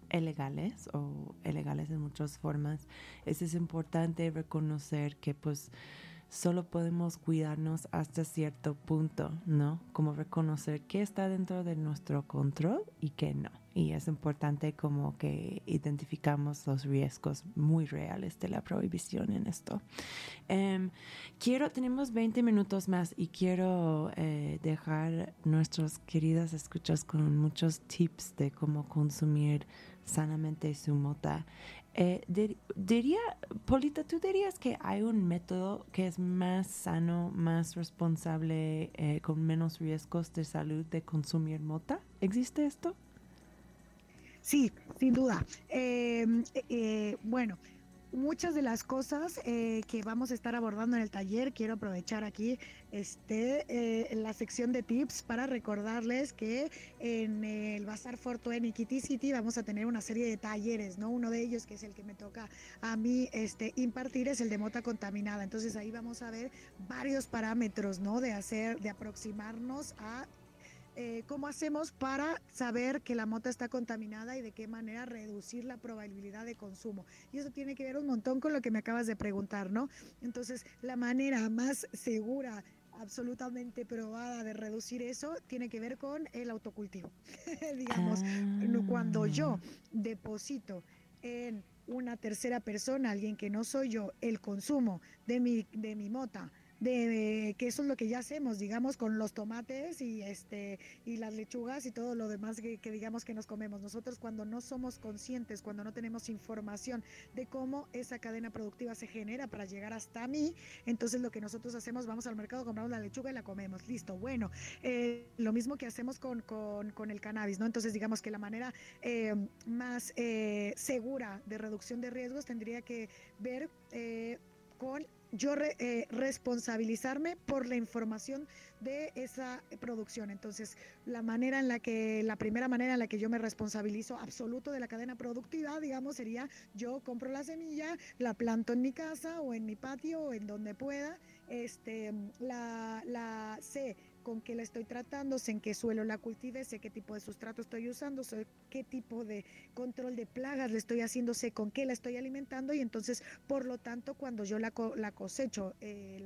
[SPEAKER 3] ilegales o ilegales en muchas formas, es, es importante reconocer que pues solo podemos cuidarnos hasta cierto punto, ¿no? Como reconocer qué está dentro de nuestro control y qué no. Y es importante como que identificamos los riesgos muy reales de la prohibición en esto. Em, quiero, tenemos 20 minutos más y quiero eh, dejar nuestros queridas escuchas con muchos tips de cómo consumir sanamente su mota. Eh, dir- diría, Polita, ¿tú dirías que hay un método que es más sano, más responsable, eh, con menos riesgos de salud de consumir mota? ¿Existe esto?
[SPEAKER 4] Sí, sin duda. Eh, eh, bueno, muchas de las cosas eh, que vamos a estar abordando en el taller, quiero aprovechar aquí este, eh, la sección de tips para recordarles que en el Bazar Fortuene y Kitty City vamos a tener una serie de talleres, ¿no? Uno de ellos, que es el que me toca a mí este, impartir, es el de mota contaminada. Entonces ahí vamos a ver varios parámetros, ¿no? De hacer, de aproximarnos a eh, cómo hacemos para saber que la mota está contaminada y de qué manera reducir la probabilidad de consumo. Y eso tiene que ver un montón con lo que me acabas de preguntar, ¿no? Entonces, la manera más segura absolutamente probada de reducir eso tiene que ver con el autocultivo. Digamos, cuando yo
[SPEAKER 3] Ah.
[SPEAKER 4] deposito en una tercera persona, alguien que no soy yo, el consumo de mi, de mi mota, de que eso es lo que ya hacemos, digamos, con los tomates y este y las lechugas y todo lo demás que, digamos que nos comemos. Nosotros cuando no somos conscientes, cuando no tenemos información de cómo esa cadena productiva se genera para llegar hasta mí, entonces lo que nosotros hacemos, vamos al mercado, compramos la lechuga y la comemos. Listo, bueno, eh, lo mismo que hacemos con, con, con el cannabis, ¿no? Entonces digamos que la manera eh, más eh, segura de reducción de riesgos tendría que ver con yo re- eh, responsabilizarme por la información de esa producción. Entonces, la manera en la que, la primera manera en la que yo me responsabilizo absoluto de la cadena productiva, digamos, sería yo compro la semilla, la planto en mi casa o en mi patio o en donde pueda, este, la, la sé con qué la estoy tratando, sé en qué suelo la cultive, sé qué tipo de sustrato estoy usando, sé qué tipo de control de plagas le estoy haciendo, sé con qué la estoy alimentando y entonces, por lo tanto, cuando yo la, co- la cosecho eh,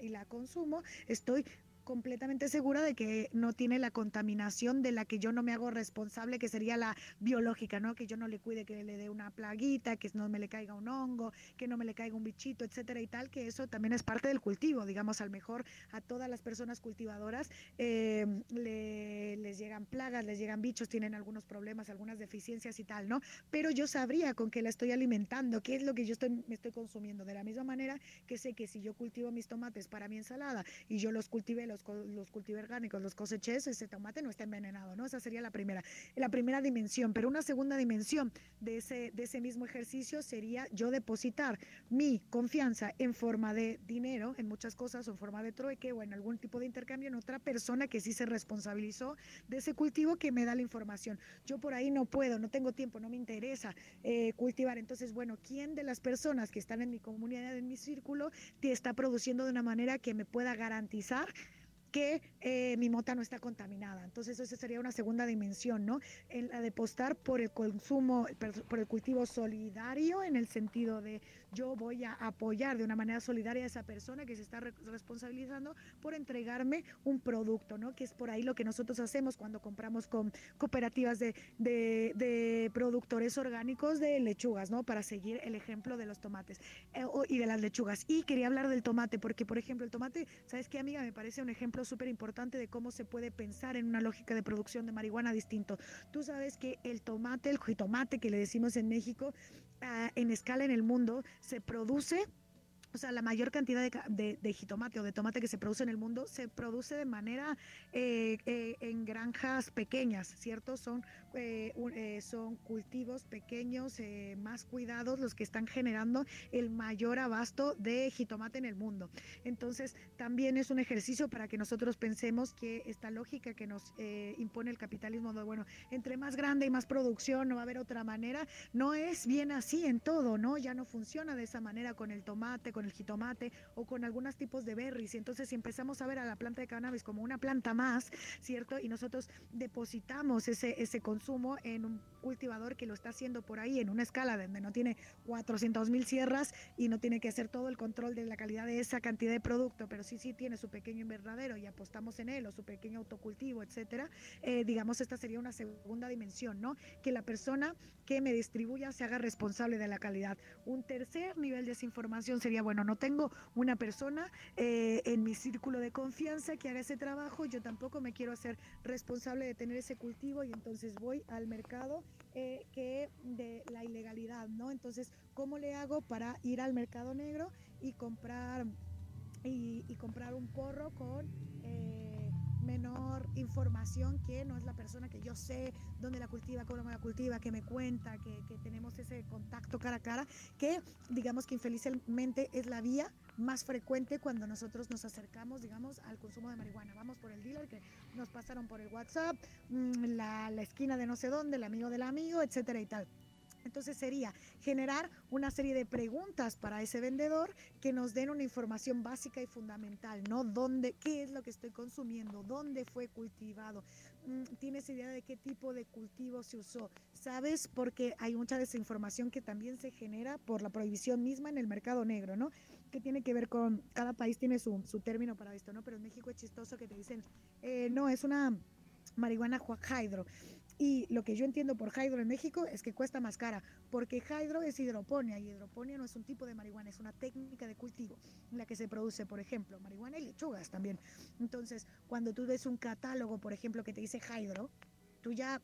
[SPEAKER 4] y la consumo, estoy completamente segura de que no tiene la contaminación de la que yo no me hago responsable, que sería la biológica, ¿no? Que yo no le cuide que le dé una plaguita, que no me le caiga un hongo, que no me le caiga un bichito, etcétera y tal, que eso también es parte del cultivo, digamos, al mejor a todas las personas cultivadoras eh, le- les llegan plagas, les llegan bichos, tienen algunos problemas, algunas deficiencias y tal, ¿no? Pero yo sabría con qué la estoy alimentando, qué es lo que yo estoy, me estoy consumiendo, de la misma manera que sé que si yo cultivo mis tomates para mi ensalada y yo los cultivé, los, los cultivé orgánicos, los coseché, ese tomate no está envenenado, ¿no? Esa sería la primera, la primera dimensión. Pero una segunda dimensión de ese, de ese mismo ejercicio sería yo depositar mi confianza en forma de dinero, en muchas cosas, o en forma de trueque o en algún tipo de intercambio en otra persona que sí se responsabilizó de ese cultivo que me da la información. Yo por ahí no puedo, no tengo tiempo, no me interesa eh, cultivar. Entonces, bueno, ¿quién de las personas que están en mi comunidad, en mi círculo, te está produciendo de una manera que me pueda garantizar que eh, mi mota no está contaminada. Entonces, esa sería una segunda dimensión, ¿no? En la de postar por el consumo, por el cultivo solidario, en el sentido de yo voy a apoyar de una manera solidaria a esa persona que se está re- responsabilizando por entregarme un producto, ¿no? Que es por ahí lo que nosotros hacemos cuando compramos con cooperativas de, de- productores orgánicos de lechugas, ¿no? Para seguir el ejemplo de los tomates eh, y de las lechugas. Y quería hablar del tomate, porque por ejemplo el tomate, ¿sabes qué amiga? Me parece un ejemplo súper importante de cómo se puede pensar en una lógica de producción de marihuana distinto. Tú sabes que el tomate, el jitomate que le decimos en México, ah, en escala en el mundo, se produce o sea, la mayor cantidad de, de- de jitomate o de tomate que se produce en el mundo se produce de manera eh, eh, en granjas pequeñas, ¿cierto? Son, eh, eh, son cultivos pequeños, eh, más cuidados, los que están generando el mayor abasto de jitomate en el mundo. Entonces, también es un ejercicio para que nosotros pensemos que esta lógica que nos impone el capitalismo, de, bueno, entre más grande y más producción, no va a haber otra manera, no es bien así en todo, ¿no? Ya no funciona de esa manera con el tomate, con el jitomate o con algunos tipos de berries. Y entonces si empezamos a ver a la planta de cannabis como una planta más, ¿cierto? Y nosotros depositamos ese, ese consumo en un cultivador que lo está haciendo por ahí en una escala donde no tiene 400 mil sierras y no tiene que hacer todo el control de la calidad de esa cantidad de producto, pero sí, sí tiene su pequeño invernadero y apostamos en él o su pequeño autocultivo, etcétera. Eh, digamos, esta sería una segunda dimensión, ¿no? Que la persona que me distribuya se haga responsable de la calidad. Un tercer nivel de esa información sería, bueno, no tengo una persona eh, en mi círculo de confianza que haga ese trabajo, yo tampoco me quiero hacer responsable de tener ese cultivo y entonces voy al mercado eh, que de la ilegalidad, ¿no? Entonces, ¿cómo le hago para ir al mercado negro y comprar y, comprar un porro con eh, menor información que no es la persona que yo sé dónde la cultiva, cómo la cultiva, que me cuenta, que, tenemos ese contacto cara a cara, que digamos que infelizmente es la vía más frecuente cuando nosotros nos acercamos, digamos, al consumo de marihuana. Vamos por el dealer que nos pasaron por el WhatsApp, mm, la esquina de no sé dónde, el amigo del amigo, etcétera y tal. Entonces sería generar una serie de preguntas para ese vendedor que nos den una información básica y fundamental, ¿no? ¿Dónde, qué es lo que estoy consumiendo? ¿Dónde fue cultivado? Mm, ¿Tienes idea de qué tipo de cultivo se usó? ¿Sabes? Porque hay mucha desinformación que también se genera por la prohibición misma en el mercado negro, ¿no? Que tiene que ver con, cada país tiene su, su término para esto, ¿no? Pero en México es chistoso que te dicen, eh, no, es una marihuana hydro. Y lo que yo entiendo por hydro en México es que cuesta más cara, porque hydro es hidroponía y hidroponía no es un tipo de marihuana, es una técnica de cultivo en la que se produce, por ejemplo, marihuana y lechugas también. Entonces, cuando tú ves un catálogo, por ejemplo, que te dice hydro, tú ya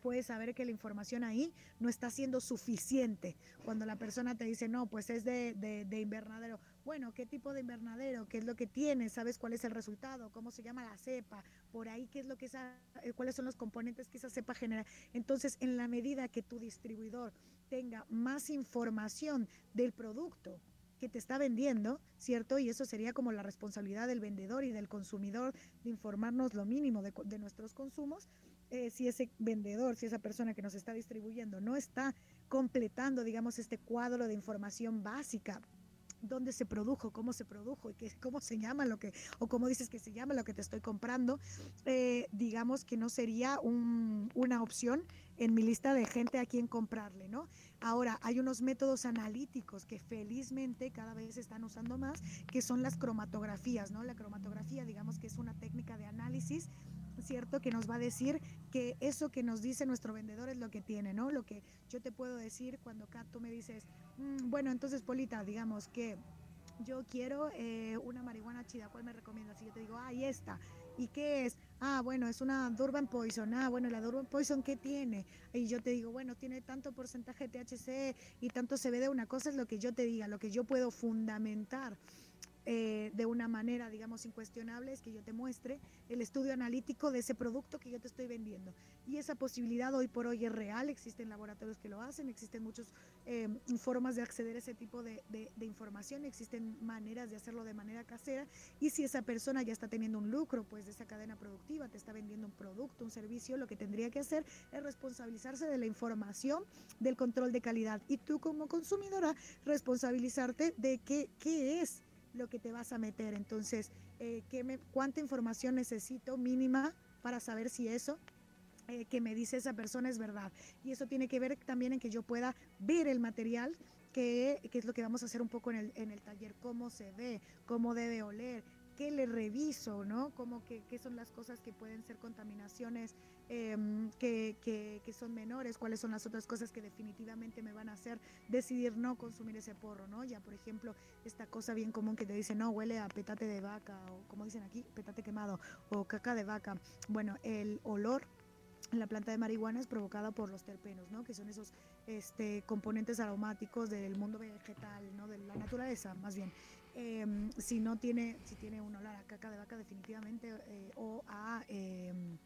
[SPEAKER 4] puedes saber que la información ahí no está siendo suficiente. Cuando la persona te dice, no, pues es de, de, de, invernadero. Bueno, ¿qué tipo de invernadero? ¿Qué es lo que tiene? ¿Sabes cuál es el resultado? ¿Cómo se llama la cepa? Por ahí, ¿qué es lo que esa, cuáles son los componentes que esa cepa genera? Entonces, en la medida que tu distribuidor tenga más información del producto, que te está vendiendo, ¿cierto? Y eso sería como la responsabilidad del vendedor y del consumidor de informarnos lo mínimo de, de nuestros consumos. Eh, si ese vendedor, si esa persona que nos está distribuyendo no está completando, digamos, este cuadro de información básica dónde se produjo, cómo se produjo y qué, cómo se llama lo que, o cómo dices que se llama lo que te estoy comprando, eh, digamos que no sería un, una opción en mi lista de gente a quien comprarle, ¿no? Ahora, hay unos métodos analíticos que felizmente cada vez se están usando más, que son las cromatografías, ¿no? La cromatografía, digamos que es una técnica de análisis ¿cierto? Que nos va a decir que eso que nos dice nuestro vendedor es lo que tiene, ¿no? Lo que yo te puedo decir cuando acá tú me dices, mmm, bueno, entonces Polita, digamos que yo quiero eh, una marihuana chida, ¿cuál me recomiendas? Y yo te digo, ah, ahí está. ¿Y qué es? Ah, bueno, es una Durban Poison. Ah, bueno, la Durban Poison, ¿qué tiene? Y yo te digo, bueno, tiene tanto porcentaje de THC y tanto CBD. Una cosa es lo que yo te diga, lo que yo puedo fundamentar. Eh, de una manera, digamos, incuestionable, es que yo te muestre el estudio analítico de ese producto que yo te estoy vendiendo. Y esa posibilidad hoy por hoy es real, existen laboratorios que lo hacen, existen muchas eh, formas de acceder a ese tipo de, de, información, existen maneras de hacerlo de manera casera. Y si esa persona ya está teniendo un lucro, pues de esa cadena productiva, te está vendiendo un producto, un servicio, lo que tendría que hacer es responsabilizarse de la información, del control de calidad. Y tú como consumidora, responsabilizarte de qué, qué es lo que te vas a meter. Entonces, eh, ¿qué me, ¿cuánta información necesito mínima para saber si eso eh, que me dice esa persona es verdad? Y eso tiene que ver también en que yo pueda ver el material qué, qué es lo que vamos a hacer un poco en el, en el taller, cómo se ve, cómo debe oler, qué le reviso, ¿no? Como que, qué son las cosas que pueden ser contaminaciones em, que, que, que son menores, cuáles son las otras cosas que definitivamente me van a hacer decidir no consumir ese porro, ¿no? Ya, por ejemplo, esta cosa bien común que te dice, no, huele a petate de vaca, o como dicen aquí, petate quemado, o caca de vaca. Bueno, el olor la planta de marihuana es provocada por los terpenos, ¿no? Que son esos este, componentes aromáticos del mundo vegetal, ¿no? De la naturaleza, más bien. Em, si no tiene, si tiene un olor a caca de vaca definitivamente eh, o a em,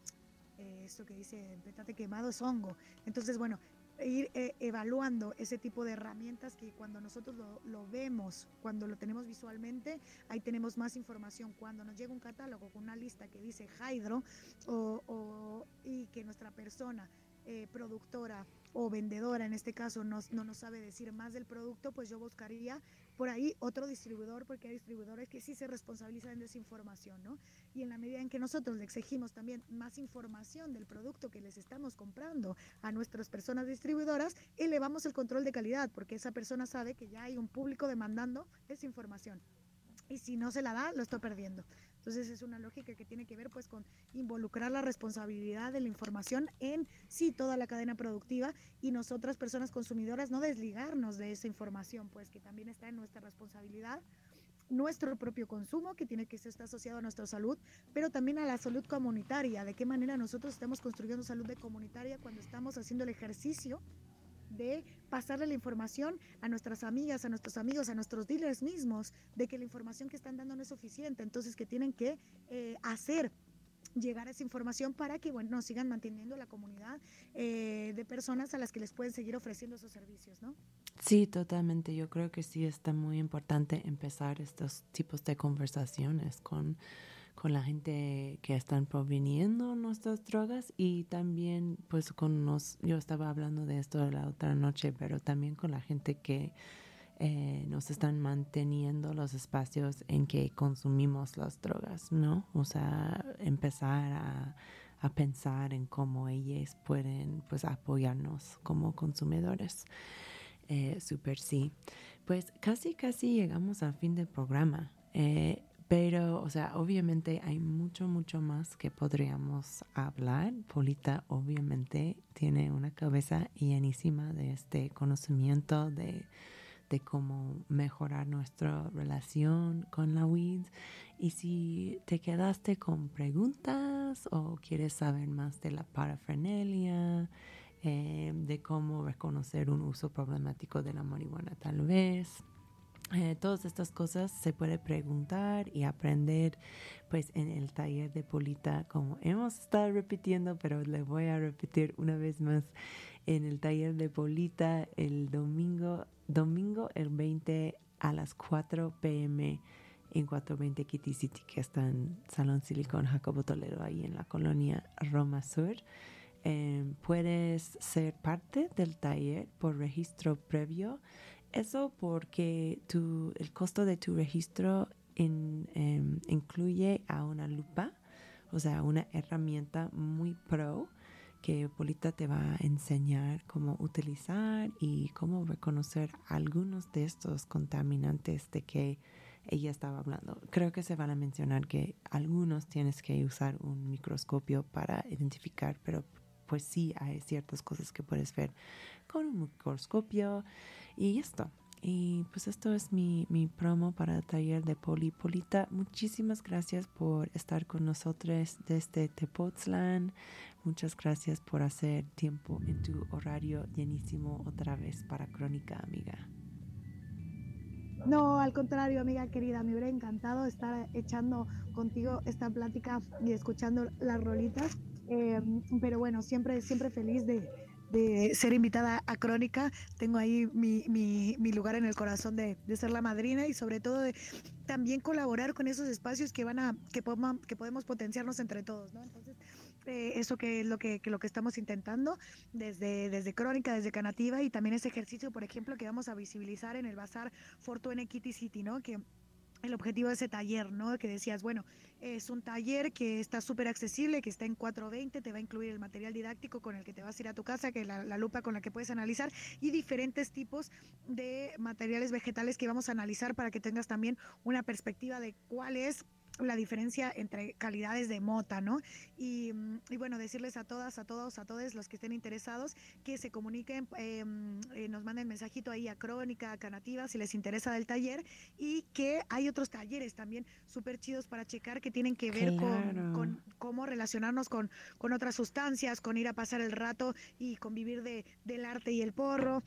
[SPEAKER 4] eh, esto que dice petate quemado es hongo. Entonces, bueno, ir eh, evaluando ese tipo de herramientas que cuando nosotros lo, vemos, cuando lo tenemos visualmente, ahí tenemos más información. Cuando nos llega un catálogo con una lista que dice Hydro o, y que nuestra persona productora o vendedora en este caso nos- no nos sabe decir más del producto, pues yo buscaría por ahí otro distribuidor, porque hay distribuidores que sí se responsabilizan de esa información, ¿no? Y en la medida en que nosotros le exigimos también más información del producto que les estamos comprando a nuestras personas distribuidoras, elevamos el control de calidad, porque esa persona sabe que ya hay un público demandando esa información. Y si no se la da, lo estoy perdiendo. Entonces es una lógica que tiene que ver pues con involucrar la responsabilidad de la información en sí toda la cadena productiva y nosotras personas consumidoras no desligarnos de esa información, pues que también está en nuestra responsabilidad nuestro propio consumo, que tiene que está asociado a nuestra salud, pero también a la salud comunitaria, de qué manera nosotros estamos construyendo salud de comunitaria cuando estamos haciendo el ejercicio de pasarle la información a nuestras amigas, a nuestros amigos, a nuestros dealers mismos, de que la información que están dando no es suficiente, entonces que tienen que eh, hacer llegar esa información para que bueno sigan manteniendo la comunidad eh, de personas a las que les pueden seguir ofreciendo esos servicios, ¿no?
[SPEAKER 3] Sí, totalmente. Yo creo que sí está muy importante empezar estos tipos de conversaciones con, con la gente que están proveniendo nuestras drogas y también pues con nos, yo estaba hablando de esto la otra noche, pero también con la gente que eh, nos están manteniendo los espacios en que consumimos las drogas, ¿no? O sea, empezar a, a pensar en cómo ellas pueden pues apoyarnos como consumidores. Eh, super sí. Pues casi, casi llegamos al fin del programa. Eh, pero, o sea, obviamente hay mucho, mucho más que podríamos hablar. Polita obviamente tiene una cabeza llenísima de este conocimiento de, de cómo mejorar nuestra relación con la weed. Y si te quedaste con preguntas o quieres saber más de la parafernalia, eh, de cómo reconocer un uso problemático de la marihuana tal vez. Eh, todas estas cosas se puede preguntar y aprender pues en el taller de Polita como hemos estado repitiendo pero le voy a repetir una vez más en el taller de Polita el domingo domingo el 20 a las 4 pm en 420 Kitty City que está en Salón Silicon Jacobo Toledo ahí en la colonia Roma Sur eh, puedes ser parte del taller por registro previo. Eso porque tu, el costo de tu registro em, incluye a una lupa, o sea, una herramienta muy pro que Polita te va a enseñar cómo utilizar y cómo reconocer algunos de estos contaminantes de que ella estaba hablando. Creo que se van a mencionar que algunos tienes que usar un microscopio para identificar, pero pues sí hay ciertas cosas que puedes ver con un microscopio y esto. Y pues esto es mi, mi promo para el taller de Poli. Polita, muchísimas gracias por estar con nosotros desde Tepoztlán. Muchas gracias por hacer tiempo en tu horario llenísimo otra vez para Crónica Amiga.
[SPEAKER 4] No, al contrario, amiga querida, me hubiera encantado estar echando contigo esta plática y escuchando las rolitas. Eh, pero bueno, siempre, siempre feliz de, de ser invitada a Crónica. Tengo ahí mi, mi, mi lugar en el corazón de, de, ser la madrina y sobre todo de también colaborar con esos espacios que van a, que, podemos, que podemos potenciarnos entre todos, ¿no? Entonces, eh, eso que es lo que, que, lo que estamos intentando desde, desde Crónica, desde Canativa y también ese ejercicio, por ejemplo, que vamos a visibilizar en el Bazar Fortune Kitty City, ¿no? Que el objetivo de ese taller, ¿no? Que decías, bueno, es un taller que está súper accesible, que está en 420, te va a incluir el material didáctico con el que te vas a ir a tu casa, que la, la lupa con la que puedes analizar y diferentes tipos de materiales vegetales que vamos a analizar para que tengas también una perspectiva de cuál es la diferencia entre calidades de mota, ¿no? Y, mm, y bueno, decirles a todas, a todos, a todos los que estén interesados que se comuniquen, eh, eh, nos manden mensajito ahí a Crónica, a Canativa, si les interesa del taller y que hay otros talleres también súper chidos para checar que tienen que ver con, con cómo relacionarnos con, con otras sustancias, con ir a pasar el rato y convivir de, del arte y el porro.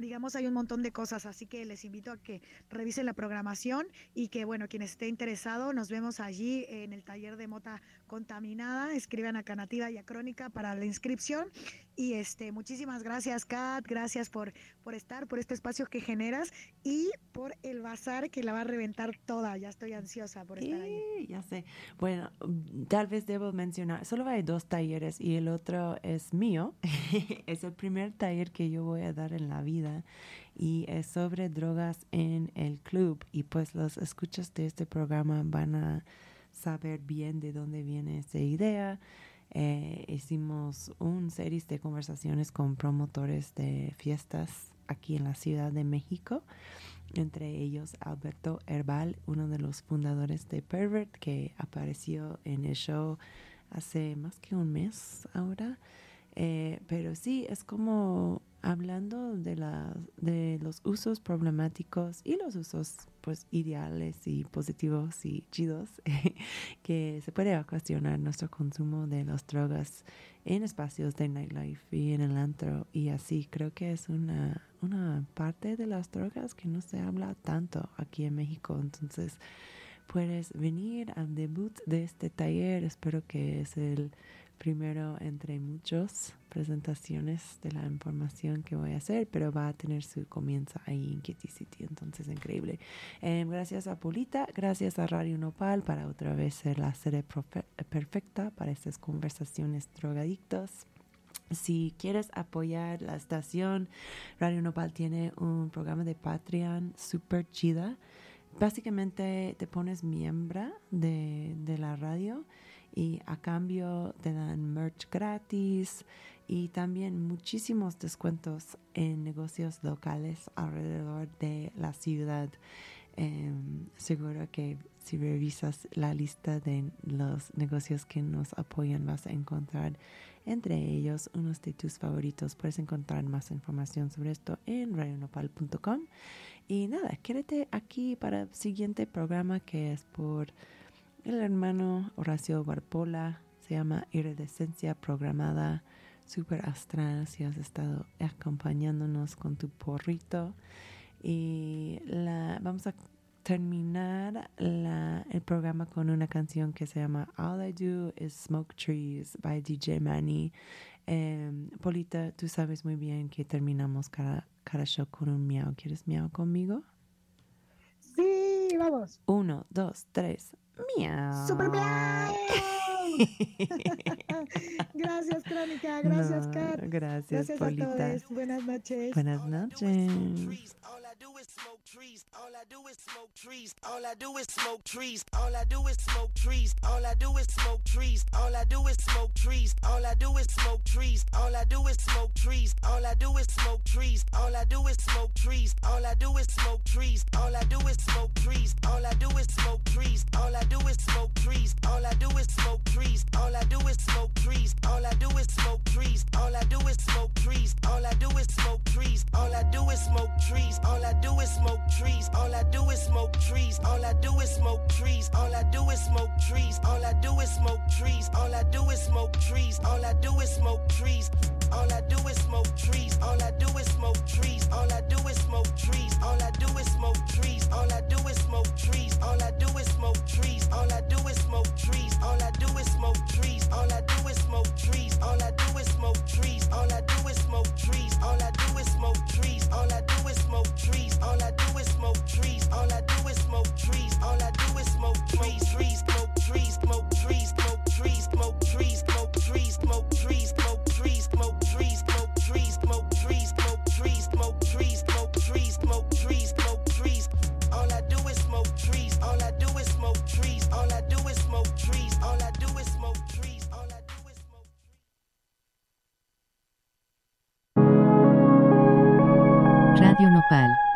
[SPEAKER 4] Digamos, hay un montón de cosas, así que les invito a que revisen la programación y que, bueno, quien esté interesado, nos vemos allí en el taller de mota contaminada. Escriban a Canativa y a Crónica para la inscripción. Y este, muchísimas gracias, Kat. Gracias por, por estar, por este espacio que generas y por el bazar que la va a reventar toda. Ya estoy ansiosa por estar ahí.
[SPEAKER 3] Sí, ya sé. Bueno, tal vez debo mencionar, solo hay dos talleres y el otro es mío. es el primer taller que yo voy a dar en la vida y es sobre drogas en el club. Y pues los escuchas de este programa van a saber bien de dónde viene esa idea. Eh, hicimos un serie de conversaciones con promotores de fiestas aquí en la Ciudad de México entre ellos Alberto Herbal, uno de los fundadores de Pervert, que apareció en el show hace más que un mes ahora. Eh, pero sí, es como hablando de, la, de los usos problemáticos y los usos pues ideales y positivos y chidos que se puede ocasionar nuestro consumo de las drogas en espacios de nightlife y en el antro. Y así creo que es una, una parte de las drogas que no se habla tanto aquí en México. Entonces puedes venir al debut de este taller. Espero que es el primero entre muchas presentaciones de la información que voy a hacer, pero va a tener su comienzo ahí en Kitty City, entonces increíble. Eh, gracias a Polita, gracias a Radio Nopal para otra vez ser la sede perfecta para estas conversaciones drogadictos. Si quieres apoyar la estación, Radio Nopal tiene un programa de Patreon super chida. Básicamente te pones miembro de, de la radio y a cambio te dan merch gratis y también muchísimos descuentos en negocios locales alrededor de la ciudad. Em, seguro que si revisas la lista de los negocios que nos apoyan vas a encontrar entre ellos unos de tus favoritos. Puedes encontrar más información sobre esto en radionopal.com. Y nada, quédate aquí para el siguiente programa que es por el hermano Horacio Barpola. Se llama Iridescencia Programada. Super astral si has estado acompañándonos con tu porrito. Y la, vamos a terminar la, el programa con una canción que se llama All I Do Is Smoke Trees by DJ Manny. Em, Polita, tú sabes muy bien que terminamos cada, cada show con un miau. ¿Quieres miau conmigo? Uno, dos, tres. Miau.
[SPEAKER 4] ¡Super miau! Gracias, Crónica. Gracias,
[SPEAKER 3] No,
[SPEAKER 4] Kat.
[SPEAKER 3] Gracias,
[SPEAKER 4] Gracias a
[SPEAKER 3] Polita.
[SPEAKER 4] todos. Buenas noches.
[SPEAKER 3] Buenas noches.
[SPEAKER 8] Trees. All I do is smoke trees. All I do is smoke trees. All I do is smoke trees. All I do is smoke trees. All I do is smoke trees. All I do is smoke trees. All I do is smoke trees. All I do is smoke trees. All I do is smoke trees. All I do is smoke trees. All I do is smoke trees. All I do is smoke trees. All I do is smoke trees. All I do is smoke trees. All I do is smoke trees. All I do is smoke trees. All I do is smoke trees. All I do is smoke trees. All I do is smoke trees. All I do is smoke trees. All I do is smoke trees. All I do is smoke trees. All I do is smoke trees. All I do is smoke trees. All I do is smoke trees. All I do is smoke trees. All I do is smoke trees. All I do is smoke trees. All I do is smoke trees. All I do is smoke trees. All I do is smoke trees. All I do is smoke trees. All I do is smoke trees. All I do is smoke trees. All I do is smoke trees. All I do is smoke trees. All I do is smoke trees.
[SPEAKER 9] Radio Nopal.